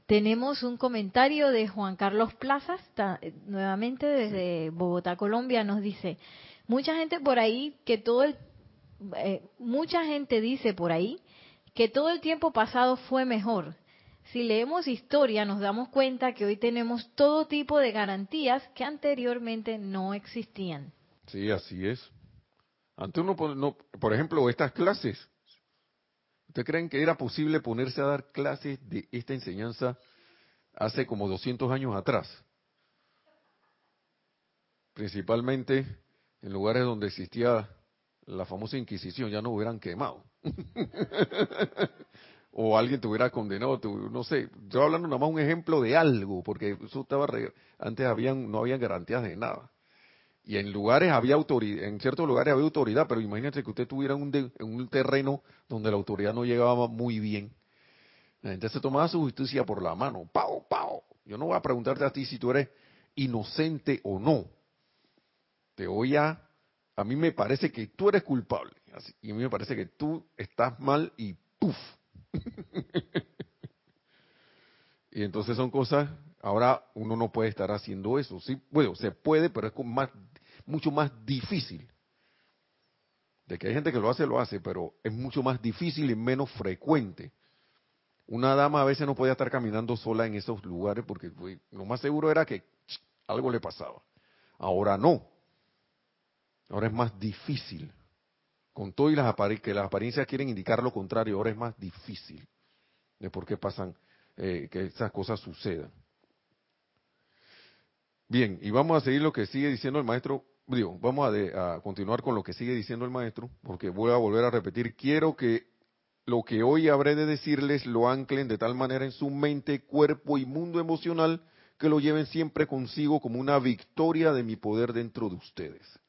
Tenemos un comentario de Juan Carlos Plazas, nuevamente desde Bogotá, Colombia, nos dice, Mucha gente por ahí que todo el, eh, mucha gente dice por ahí que todo el tiempo pasado fue mejor. Si leemos historia nos damos cuenta que hoy tenemos todo tipo de garantías que anteriormente no existían. Sí, así es. Antes uno, no, por ejemplo, estas clases. ¿Ustedes creen que era posible ponerse a dar clases de esta enseñanza hace como 200 años atrás? Principalmente en lugares donde existía la famosa Inquisición, ya no hubieran quemado. (laughs) o alguien te hubiera condenado, no sé, yo hablando nada más un ejemplo de algo, porque eso estaba antes habían no había garantías de nada. Y en lugares había autoridad, en ciertos lugares había autoridad, pero imagínate que usted tuviera un en un terreno donde la autoridad no llegaba muy bien. La gente se tomaba su justicia por la mano, pao, pao. Yo no voy a preguntarte a ti si tú eres inocente o no te voy a, a mí me parece que tú eres culpable, y a mí me parece que tú estás mal y ¡puf! (laughs) y entonces son cosas, ahora uno no puede estar haciendo eso, sí, bueno, se puede, pero es más, mucho más difícil. De que hay gente que lo hace, lo hace, pero es mucho más difícil y menos frecuente. Una dama a veces no podía estar caminando sola en esos lugares porque lo más seguro era que algo le pasaba. Ahora no. Ahora es más difícil. Con todo y las que las apariencias quieren indicar lo contrario, ahora es más difícil de por qué pasan, eh, que esas cosas sucedan. Bien, y vamos a seguir lo que sigue diciendo el maestro. Digo, vamos a, a continuar con lo que sigue diciendo el maestro, porque voy a volver a repetir. Quiero que lo que hoy habré de decirles lo anclen de tal manera en su mente, cuerpo y mundo emocional que lo lleven siempre consigo como una victoria de mi poder dentro de ustedes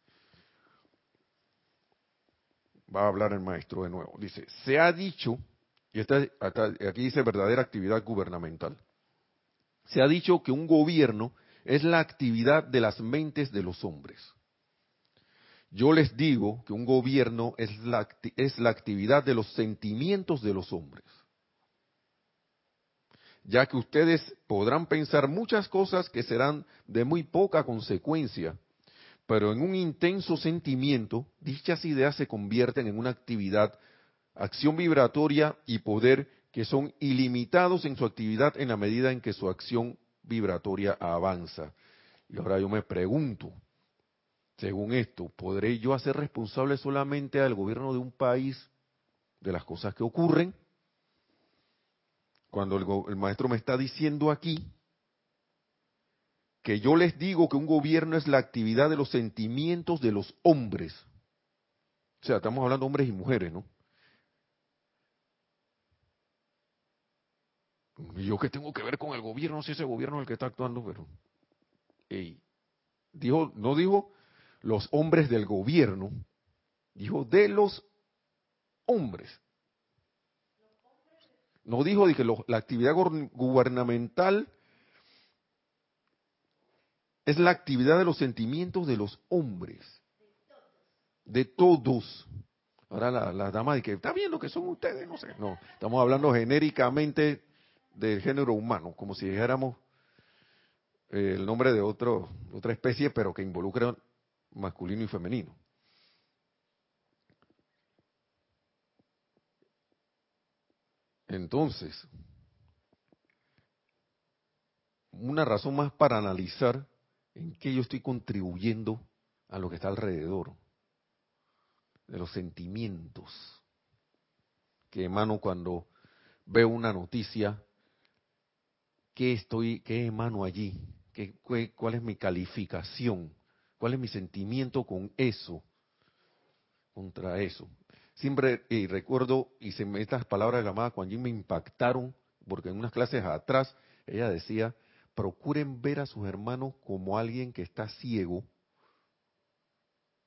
va a hablar el maestro de nuevo. Dice, se ha dicho, y aquí dice verdadera actividad gubernamental, se ha dicho que un gobierno es la actividad de las mentes de los hombres. Yo les digo que un gobierno es la, es la actividad de los sentimientos de los hombres. Ya que ustedes podrán pensar muchas cosas que serán de muy poca consecuencia, pero en un intenso sentimiento, dichas ideas se convierten en una actividad, acción vibratoria y poder que son ilimitados en su actividad en la medida en que su acción vibratoria avanza. Y ahora yo me pregunto, según esto, ¿podré yo hacer responsable solamente al gobierno de un país de las cosas que ocurren? Cuando el, el maestro me está diciendo aquí que yo les digo que un gobierno es la actividad de los sentimientos de los hombres. O sea, estamos hablando de hombres y mujeres, ¿no? ¿Y yo qué tengo que ver con el gobierno si ese gobierno es el que está actuando? Pero, dijo, no dijo los hombres del gobierno, dijo de los hombres. No dijo que la actividad gubernamental es la actividad de los sentimientos de los hombres. De todos. Ahora la, la dama dice, está bien lo que son ustedes, no sé. No, estamos hablando genéricamente del género humano, como si dijéramos eh, el nombre de otra especie, pero que involucra masculino y femenino. Entonces, una razón más para analizar en qué yo estoy contribuyendo a lo que está alrededor, de los sentimientos que emano cuando veo una noticia, qué estoy, qué emano allí, ¿Qué, cuál es mi calificación, cuál es mi sentimiento con eso, contra eso. Siempre y recuerdo, y se estas palabras de la amada Juan me impactaron, porque en unas clases atrás ella decía, procuren ver a sus hermanos como alguien que está ciego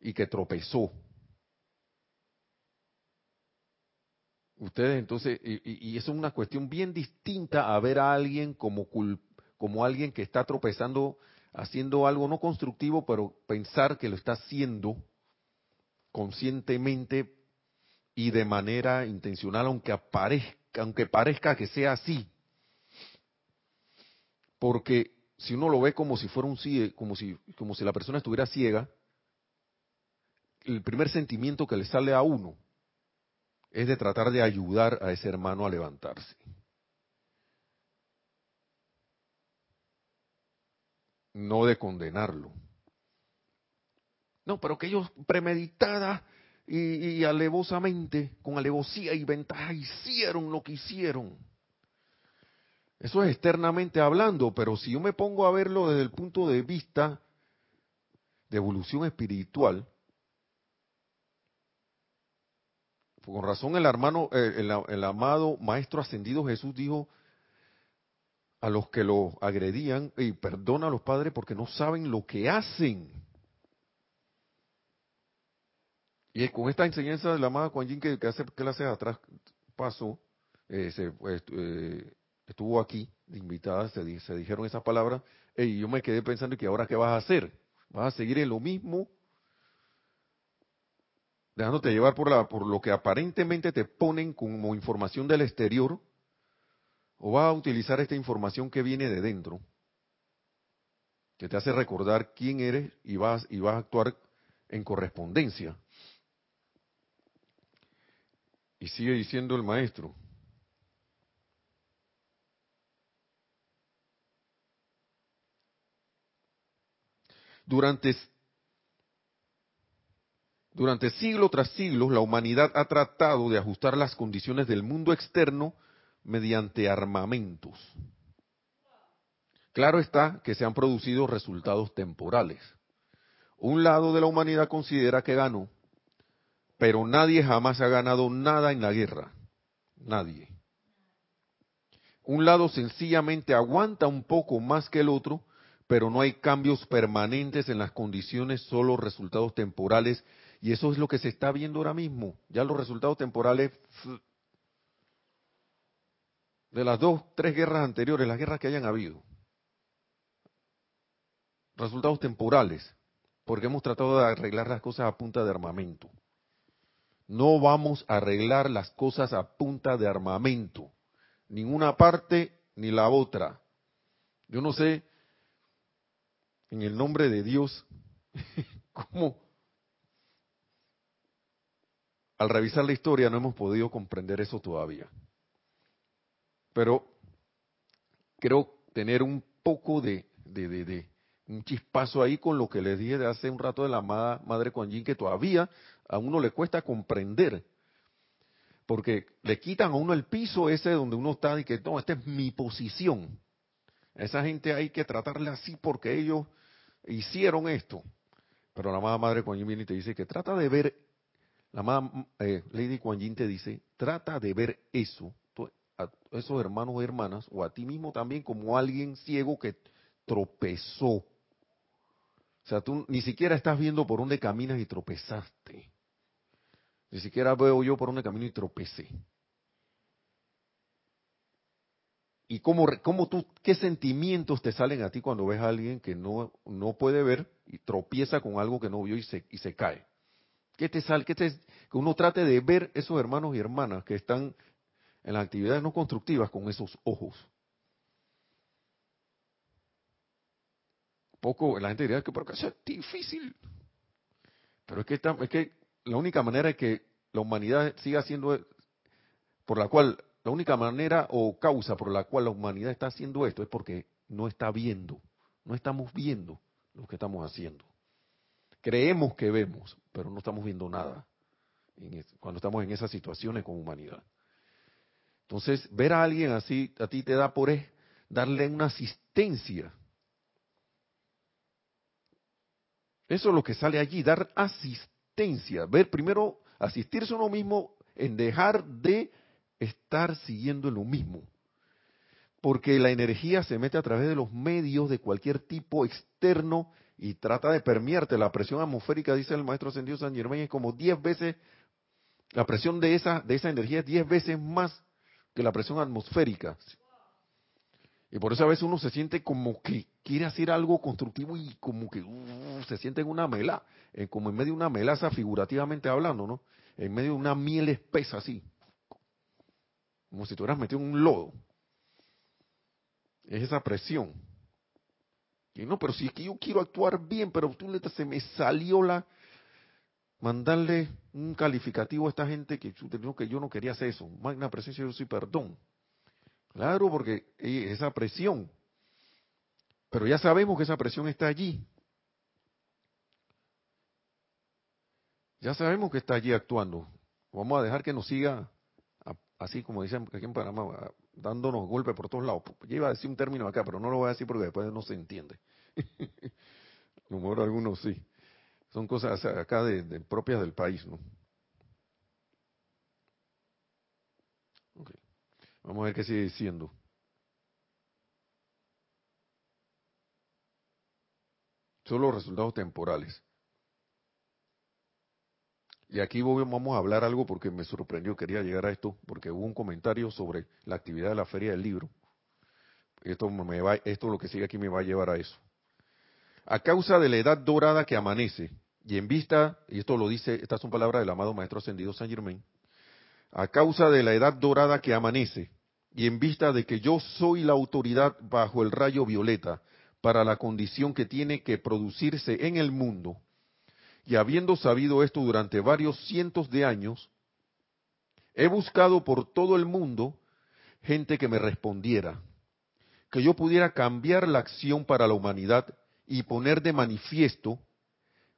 y que tropezó. Ustedes entonces, y, eso es una cuestión bien distinta a ver a alguien como, como alguien que está tropezando, haciendo algo no constructivo, pero pensar que lo está haciendo conscientemente y de manera intencional, aunque aparezca, aunque parezca que sea así. Porque si uno lo ve como si fuera un ciego, como si, como si la persona estuviera ciega, el primer sentimiento que le sale a uno es de tratar de ayudar a ese hermano a levantarse. No de condenarlo. No, pero que ellos premeditada y, alevosamente, con alevosía y ventaja, hicieron lo que hicieron. Eso es externamente hablando, pero si yo me pongo a verlo desde el punto de vista de evolución espiritual, con razón el hermano, eh, el, amado maestro ascendido Jesús dijo a los que lo agredían, y perdona a los padres porque no saben lo que hacen. Y con esta enseñanza de la amada Kuan Yin que, hace clases atrás pasó, eh, se, pues, estuvo aquí invitada, se, se dijeron esas palabras, y yo me quedé pensando que ahora qué vas a hacer, vas a seguir en lo mismo, dejándote llevar por, la, por lo que aparentemente te ponen como información del exterior, o vas a utilizar esta información que viene de dentro, que te hace recordar quién eres y vas, y vas a actuar en correspondencia. Y sigue diciendo el maestro. Durante, durante siglo tras siglo, la humanidad ha tratado de ajustar las condiciones del mundo externo mediante armamentos. Claro está que se han producido resultados temporales. Un lado de la humanidad considera que ganó, pero nadie jamás ha ganado nada en la guerra. Nadie. Un lado sencillamente aguanta un poco más que el otro, pero no hay cambios permanentes en las condiciones, solo resultados temporales. Y eso es lo que se está viendo ahora mismo. Ya los resultados temporales de las dos, tres guerras anteriores, las guerras que hayan habido. Resultados temporales, porque hemos tratado de arreglar las cosas a punta de armamento. No vamos a arreglar las cosas a punta de armamento. Ninguna parte ni la otra. Yo no sé, en el nombre de Dios, (laughs) cómo al revisar la historia no hemos podido comprender eso todavía. Pero creo tener un poco de, de, de, de un chispazo ahí con lo que les dije de hace un rato de la amada Madre Yin, que todavía a uno le cuesta comprender. Porque le quitan a uno el piso ese donde uno está y que, no, esta es mi posición. Esa gente hay que tratarle así porque ellos hicieron esto. Pero la amada Madre Kuan viene y te dice que trata de ver, la amada eh, Lady Kuan te dice, trata de ver eso, a esos hermanos y hermanas, o a ti mismo también como alguien ciego que tropezó. O sea, tú ni siquiera estás viendo por dónde caminas y tropezaste. Ni siquiera veo yo por dónde camino y tropecé. Y cómo, cómo tú, qué sentimientos te salen a ti cuando ves a alguien que no, no puede ver y tropieza con algo que no vio y se, y se cae. ¿Qué te sale? Qué te, que uno trate de ver esos hermanos y hermanas que están en las actividades no constructivas con esos ojos. Poco, la gente diría que, pero que es difícil. Pero es que, es que la única manera es que la humanidad siga siendo, por la cual, la única manera o causa por la cual la humanidad está haciendo esto es porque no está viendo, no estamos viendo lo que estamos haciendo. Creemos que vemos, pero no estamos viendo nada cuando estamos en esas situaciones con humanidad. Entonces, ver a alguien así, a ti te da por darle una asistencia. Eso es lo que sale allí, dar asistencia. Ver primero, asistirse a uno mismo en dejar de estar siguiendo lo mismo. Porque la energía se mete a través de los medios de cualquier tipo externo y trata de permearte. La presión atmosférica, dice el maestro ascendido San Germán, es como 10 veces, la presión de esa, de esa energía es 10 veces más que la presión atmosférica. Y por eso a veces uno se siente como que quiere hacer algo constructivo y como que uh, se siente en una mela, eh, como en medio de una melaza figurativamente hablando, ¿no? En medio de una miel espesa así. Como si tú hubieras metido en un lodo. Es esa presión. Y no, pero si es que yo quiero actuar bien, pero tú se me salió la, mandarle un calificativo a esta gente que, que yo no quería hacer eso. Magna presencia, yo soy perdón. Claro, porque esa presión. Pero ya sabemos que esa presión está allí. Ya sabemos que está allí actuando. Vamos a dejar que nos siga, así como dicen aquí en Panamá, dándonos golpes por todos lados. Yo iba a decir un término acá, pero no lo voy a decir porque después no se entiende. (laughs) a lo mejor algunos sí. Son cosas acá de, propias del país, ¿no? Vamos a ver qué sigue diciendo. Son los resultados temporales. Y aquí vamos a hablar algo porque me sorprendió, quería llegar a esto, porque hubo un comentario sobre la actividad de la Feria del Libro. Esto, me va, esto lo que sigue aquí me va a llevar a eso. A causa de la edad dorada que amanece, y en vista, y esto lo dice, estas son palabras del amado Maestro Ascendido San Germain, a causa de la edad dorada que amanece, y en vista de que yo soy la autoridad bajo el rayo violeta para la condición que tiene que producirse en el mundo, y habiendo sabido esto durante varios cientos de años, he buscado por todo el mundo gente que me respondiera, que yo pudiera cambiar la acción para la humanidad y poner de manifiesto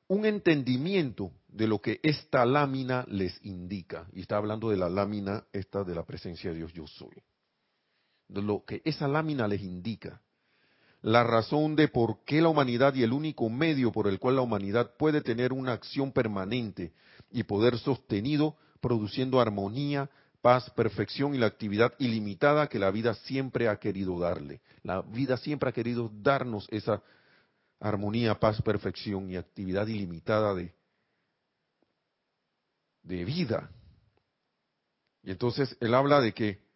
un entendimiento de lo que esta lámina les indica. Y está hablando de la lámina esta de la presencia de Dios yo soy. De lo que esa lámina les indica. La razón de por qué la humanidad y el único medio por el cual la humanidad puede tener una acción permanente y poder sostenido, produciendo armonía, paz, perfección y la actividad ilimitada que la vida siempre ha querido darle. La vida siempre ha querido darnos esa armonía, paz, perfección y actividad ilimitada de, de vida. Y entonces él habla de que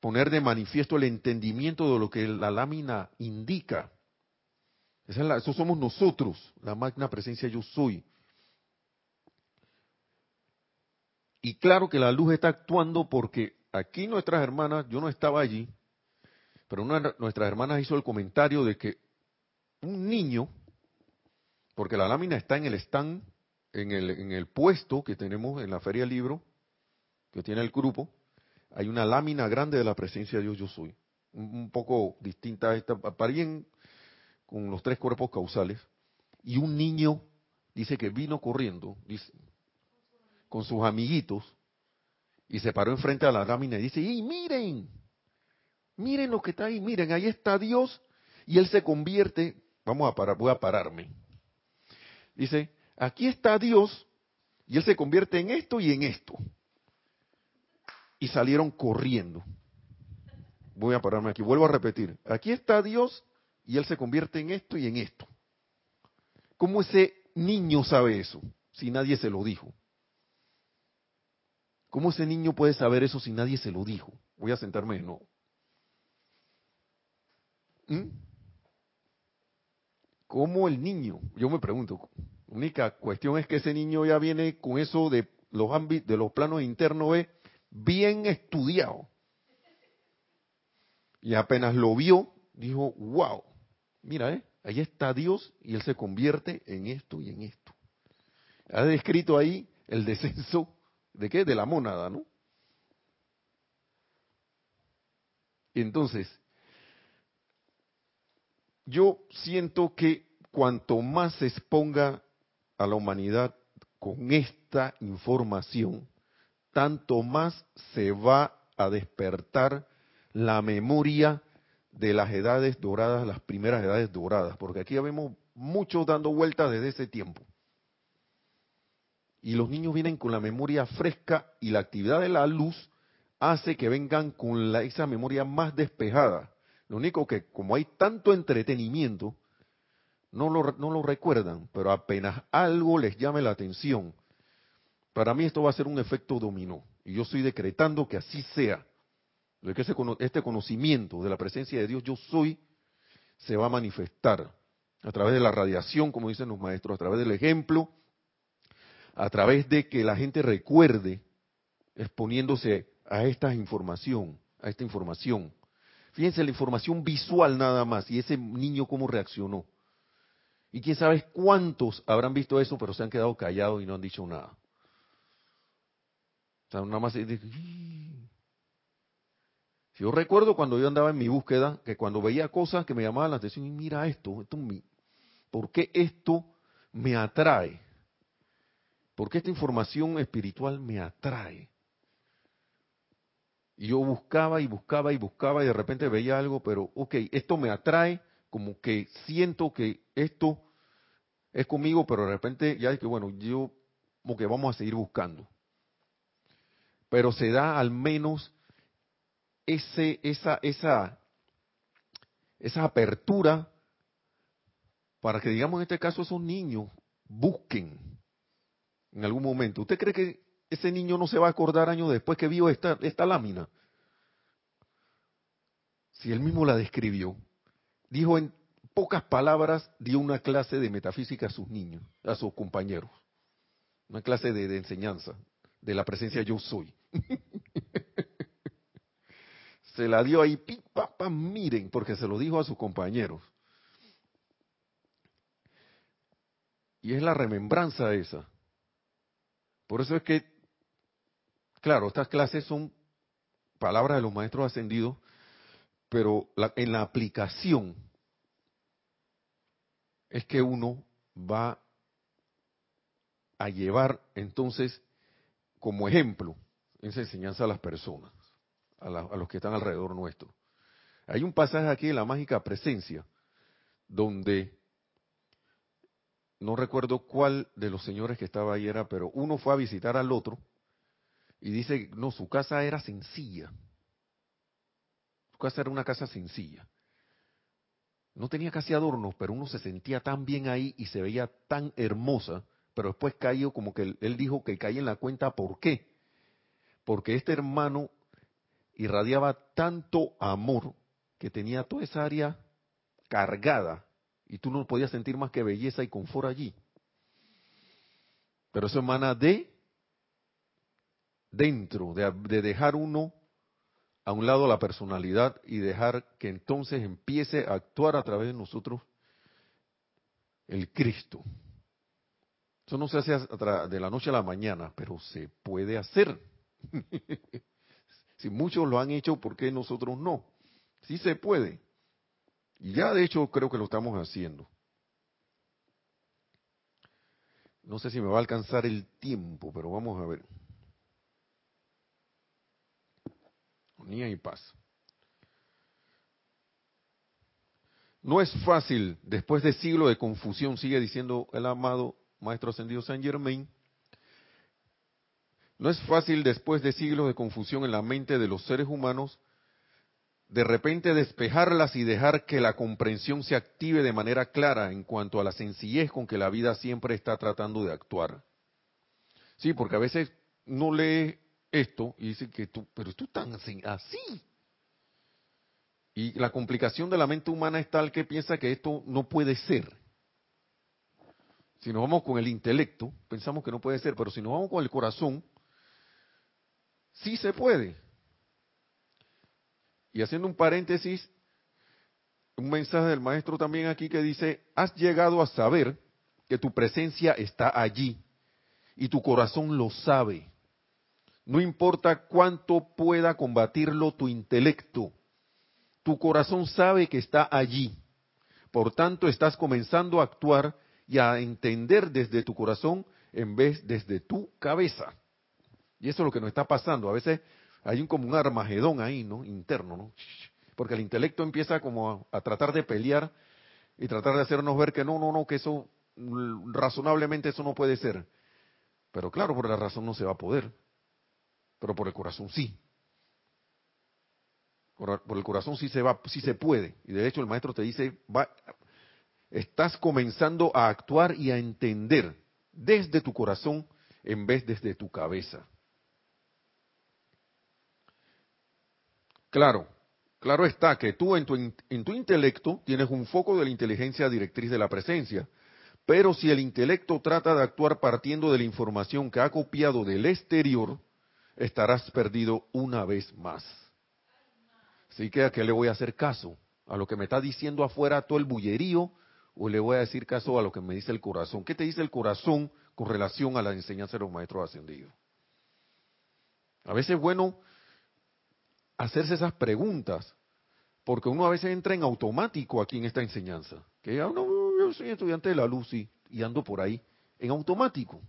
poner de manifiesto el entendimiento de lo que la lámina indica. eso somos nosotros, la magna presencia yo soy. Y claro que la luz está actuando porque aquí nuestras hermanas, yo no estaba allí, pero una de nuestras hermanas hizo el comentario de que un niño, porque la lámina está en el stand, en el, en el puesto que tenemos en la Feria Libro, que tiene el grupo, hay una lámina grande de la presencia de Dios yo soy, un, poco distinta a esta, con los tres cuerpos causales, y un niño dice que vino corriendo, dice, con sus amiguitos, y se paró enfrente a la lámina y dice, ¡y miren! Miren lo que está ahí, miren, ahí está Dios, y él se convierte Vamos a parar, voy a pararme. Dice, aquí está Dios y él se convierte en esto y en esto. Y salieron corriendo. Voy a pararme aquí, vuelvo a repetir. Aquí está Dios y él se convierte en esto y en esto. ¿Cómo ese niño sabe eso si nadie se lo dijo? ¿Cómo ese niño puede saber eso si nadie se lo dijo? Voy a sentarme de nuevo. ¿Mm? ¿Cómo el niño? Yo me pregunto. La única cuestión es que ese niño ya viene con eso de los ámbitos, de los planos internos, bien estudiado. Y apenas lo vio, dijo, wow, mira, ¿eh? ahí está Dios y él se convierte en esto y en esto. Ha descrito ahí el descenso de qué? De la mónada, ¿no? Entonces, yo siento que cuanto más se exponga a la humanidad con esta información, tanto más se va a despertar la memoria de las edades doradas, las primeras edades doradas, porque aquí ya vemos muchos dando vueltas desde ese tiempo. Y los niños vienen con la memoria fresca y la actividad de la luz hace que vengan con esa memoria más despejada. Lo único que, como hay tanto entretenimiento, no lo, no lo recuerdan, pero apenas algo les llame la atención. Para mí esto va a ser un efecto dominó. Y yo estoy decretando que así sea. De que este conocimiento de la presencia de Dios, yo soy, se va a manifestar a través de la radiación, como dicen los maestros, a través del ejemplo, a través de que la gente recuerde exponiéndose a esta información, a esta información. Fíjense la información visual nada más y ese niño cómo reaccionó. Y quién sabe cuántos habrán visto eso, pero se han quedado callados y no han dicho nada. Sea, nada más. Yo recuerdo cuando yo andaba en mi búsqueda, que cuando veía cosas que me llamaban la atención, y mira esto, esto ¿por qué esto me atrae? ¿Por qué esta información espiritual me atrae? Y yo buscaba y buscaba y buscaba y de repente veía algo, pero ok, esto me atrae, como que siento que esto es conmigo, pero de repente ya es que bueno, yo como que vamos a seguir buscando. Pero se da al menos ese, esa, esa, esa apertura para que digamos en este caso esos niños busquen en algún momento. ¿Usted cree que ese niño no se va a acordar años después que vio esta, esta lámina. Si él mismo la describió, dijo en pocas palabras, dio una clase de metafísica a sus niños, a sus compañeros. Una clase de, enseñanza de la presencia yo soy. (laughs) se la dio ahí, papá, miren, porque se lo dijo a sus compañeros. Y es la remembranza esa. Por eso es que Claro, estas clases son palabras de los maestros ascendidos, pero en la aplicación es que uno va a llevar entonces como ejemplo esa enseñanza a las personas, a, los que están alrededor nuestro. Hay un pasaje aquí en la mágica presencia donde no recuerdo cuál de los señores que estaba ahí era, pero uno fue a visitar al otro y dice, no, su casa era sencilla. Su casa era una casa sencilla. No tenía casi adornos, pero uno se sentía tan bien ahí y se veía tan hermosa, pero después cayó como que él, dijo que caía en la cuenta, ¿por qué? Porque este hermano irradiaba tanto amor que tenía toda esa área cargada y tú no podías sentir más que belleza y confort allí. Pero eso emana de dentro, de, dejar uno a un lado la personalidad y dejar que entonces empiece a actuar a través de nosotros el Cristo. Eso no se hace de la noche a la mañana, pero se puede hacer. (laughs) si muchos lo han hecho, ¿por qué nosotros no? Sí se puede. Y ya de hecho creo que lo estamos haciendo. No sé si me va a alcanzar el tiempo, pero vamos a ver. y paz. No es fácil, después de siglos de confusión, sigue diciendo el amado Maestro Ascendido Saint Germain, no es fácil después de siglos de confusión en la mente de los seres humanos, de repente despejarlas y dejar que la comprensión se active de manera clara en cuanto a la sencillez con que la vida siempre está tratando de actuar. Sí, porque a veces no lee esto y dice que tú, pero tú tan así. Y la complicación de la mente humana es tal que piensa que esto no puede ser. Si nos vamos con el intelecto, pensamos que no puede ser, pero si nos vamos con el corazón, sí se puede. Y haciendo un paréntesis, un mensaje del maestro también aquí que dice, has llegado a saber que tu presencia está allí y tu corazón lo sabe. No importa cuánto pueda combatirlo tu intelecto, tu corazón sabe que está allí. Por tanto, estás comenzando a actuar y a entender desde tu corazón en vez desde tu cabeza. Y eso es lo que nos está pasando. A veces hay un como un armagedón ahí, ¿no? Interno, ¿no? Porque el intelecto empieza como a, tratar de pelear y tratar de hacernos ver que no, no, no, que eso razonablemente eso no puede ser. Pero claro, por la razón no se va a poder. Pero por el corazón sí. Por, el corazón sí se va, sí se puede. Y de hecho el maestro te dice, va, estás comenzando a actuar y a entender desde tu corazón en vez desde tu cabeza. Claro, claro está que tú en tu, en tu intelecto tienes un foco de la inteligencia directriz de la presencia, pero si el intelecto trata de actuar partiendo de la información que ha copiado del exterior, estarás perdido una vez más. Así que a qué le voy a hacer caso? ¿A lo que me está diciendo afuera todo el bullerío o le voy a decir caso a lo que me dice el corazón? ¿Qué te dice el corazón con relación a la enseñanza de los maestros ascendidos? A veces es bueno hacerse esas preguntas, porque uno a veces entra en automático aquí en esta enseñanza. Que ya no, yo soy estudiante de la luz y, y ando por ahí, en automático.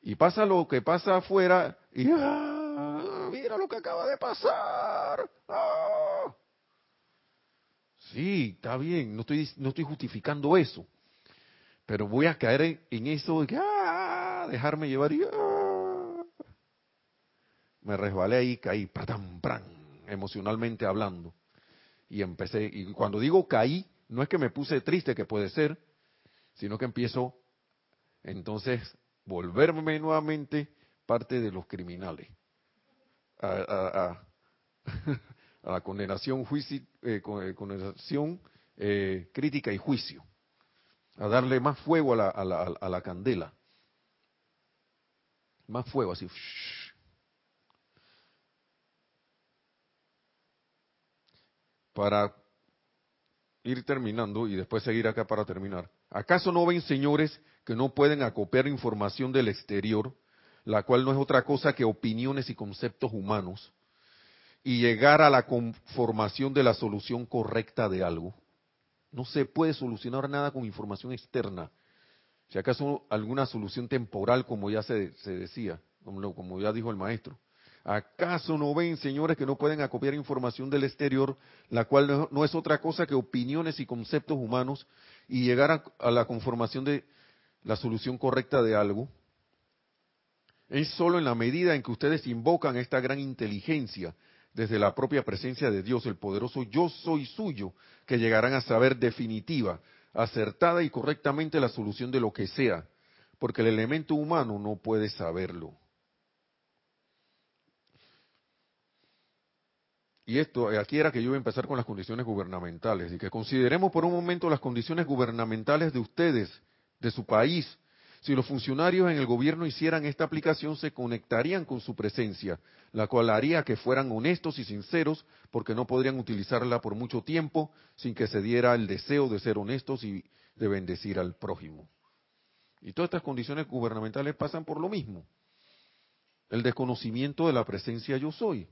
Y pasa lo que pasa afuera y ¡ah! mira lo que acaba de pasar. ¡Ah! Sí, está bien, no estoy, no estoy justificando eso. Pero voy a caer en, eso de ¡ah! dejarme llevar y ¡ah! Me resbalé ahí, caí, ¡pram, pram! emocionalmente hablando. Y empecé, y cuando digo caí, no es que me puse triste, que puede ser, sino que empiezo entonces volverme nuevamente parte de los criminales. A, (laughs) la condenación, juicio, eh, eh, condenación eh, crítica y juicio. A darle más fuego a la, a la, a la candela. Más fuego, así. Para ir terminando y después seguir acá para terminar. ¿Acaso no ven, señores, que no pueden acopiar información del exterior, la cual no es otra cosa que opiniones y conceptos humanos, y llegar a la conformación de la solución correcta de algo? No se puede solucionar nada con información externa. Si acaso alguna solución temporal, como ya se, decía, como ya dijo el maestro. ¿Acaso no ven, señores, que no pueden acopiar información del exterior, la cual no, es otra cosa que opiniones y conceptos humanos, y llegar a, la conformación de la solución correcta de algo? Es solo en la medida en que ustedes invocan esta gran inteligencia desde la propia presencia de Dios, el poderoso yo soy suyo, que llegarán a saber definitiva, acertada y correctamente la solución de lo que sea, porque el elemento humano no puede saberlo. Y esto, aquí era que yo iba a empezar con las condiciones gubernamentales, y que consideremos por un momento las condiciones gubernamentales de ustedes, de su país. Si los funcionarios en el gobierno hicieran esta aplicación, se conectarían con su presencia, la cual haría que fueran honestos y sinceros, porque no podrían utilizarla por mucho tiempo sin que se diera el deseo de ser honestos y de bendecir al prójimo. Y todas estas condiciones gubernamentales pasan por lo mismo. El desconocimiento de la presencia yo soy.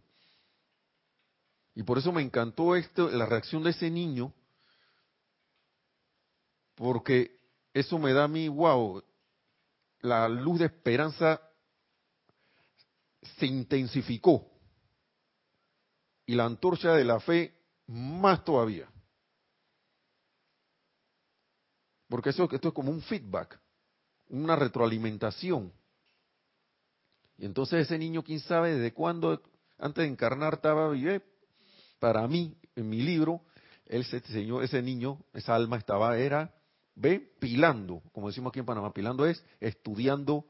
Y por eso me encantó esto, la reacción de ese niño, porque eso me da a mí, wow, la luz de esperanza se intensificó. Y la antorcha de la fe más todavía. Porque eso, esto es como un feedback, una retroalimentación. Y entonces ese niño, quién sabe desde cuándo, antes de encarnar, estaba, vive para mí, en mi libro, ese señor, ese niño, esa alma estaba, era, ve, pilando, como decimos aquí en Panamá, pilando es estudiando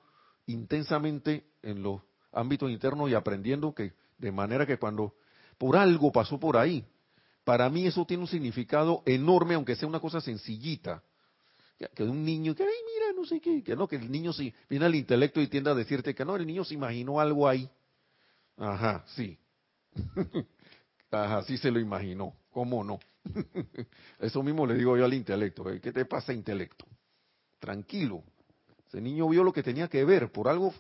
intensamente en los ámbitos internos y aprendiendo que, de manera que cuando por algo pasó por ahí. Para mí eso tiene un significado enorme, aunque sea una cosa sencillita. Que un niño, que, ay, mira, no sé qué, que no, que el niño sí, viene al intelecto y tiende a decirte que no, el niño se imaginó algo ahí. Ajá, sí. (laughs) Ajá, sí se lo imaginó. ¿Cómo no? (laughs) Eso mismo le digo yo al intelecto. ¿Qué te pasa, intelecto? Tranquilo. Ese niño vio lo que tenía que ver. Por algo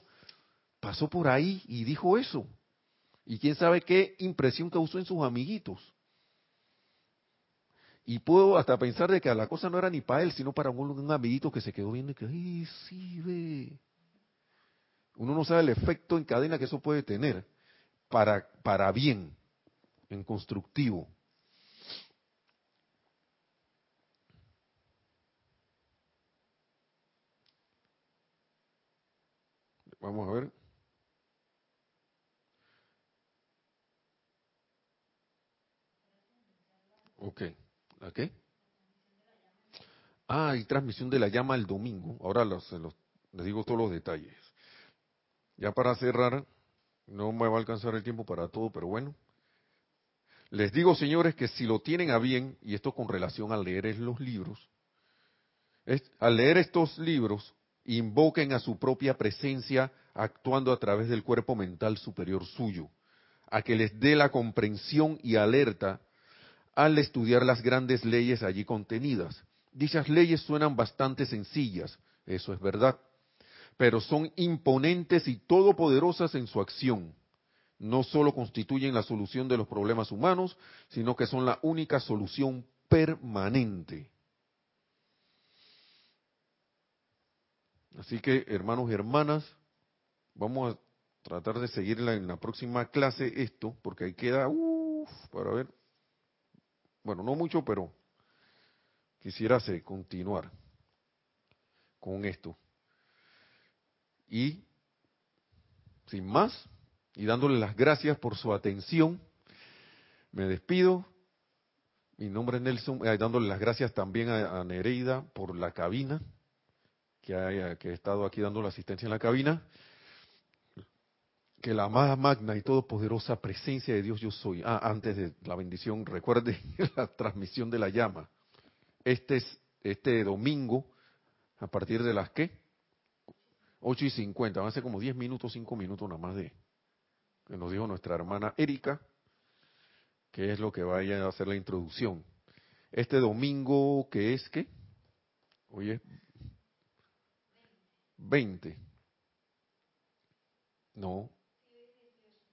pasó por ahí y dijo eso. Y quién sabe qué impresión causó en sus amiguitos. Y puedo hasta pensar de que la cosa no era ni para él, sino para un, amiguito que se quedó viendo y que, ay, sí, ve. Uno no sabe el efecto en cadena que eso puede tener para, para bien, en constructivo. Vamos a ver. Ok. ¿A qué? Ah, y transmisión de la llama el domingo. Ahora los, les digo todos los detalles. Ya para cerrar, no me va a alcanzar el tiempo para todo, pero bueno. Les digo, señores, que si lo tienen a bien, y esto con relación a leer los libros, al leer estos libros, invoquen a su propia presencia actuando a través del cuerpo mental superior suyo, a que les dé la comprensión y alerta al estudiar las grandes leyes allí contenidas. Dichas leyes suenan bastante sencillas, eso es verdad, pero son imponentes y todopoderosas en su acción. No solo constituyen la solución de los problemas humanos, sino que son la única solución permanente. Así que, hermanos y hermanas, vamos a tratar de seguirla en la próxima clase esto, porque ahí queda, uff, para ver. Bueno, no mucho, pero quisiera continuar con esto. Y, sin más, y dándole las gracias por su atención, me despido. Mi nombre es Nelson, eh, dándole las gracias también a Nereida por la cabina que, haya, que he estado aquí dando la asistencia en la cabina, que la más magna y todopoderosa presencia de Dios yo soy. Ah, antes de la bendición, recuerde (laughs) la transmisión de la llama. Este es este domingo, a partir de las qué? 8 y 50, van a ser como 10 minutos, 5 minutos nada más de que nos dijo nuestra hermana Erika, que es lo que vaya a hacer la introducción. Este domingo, que es qué? Hoy es 20. No.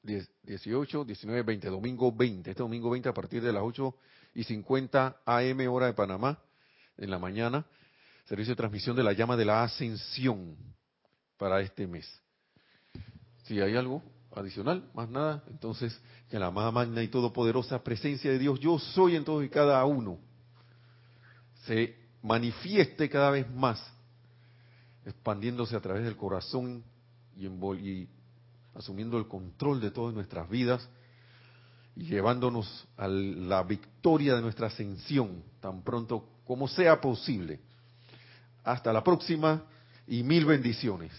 18, 19, 20. Domingo 20. Este domingo 20 a partir de las 8 y 50 AM hora de Panamá en la mañana. Servicio de transmisión de la llama de la ascensión para este mes. Si hay algo adicional, más nada, entonces que la más magna y todopoderosa presencia de Dios, yo soy en todos y cada uno, se manifieste cada vez más expandiéndose a través del corazón y, y asumiendo el control de todas nuestras vidas y llevándonos a la victoria de nuestra ascensión tan pronto como sea posible. Hasta la próxima y mil bendiciones.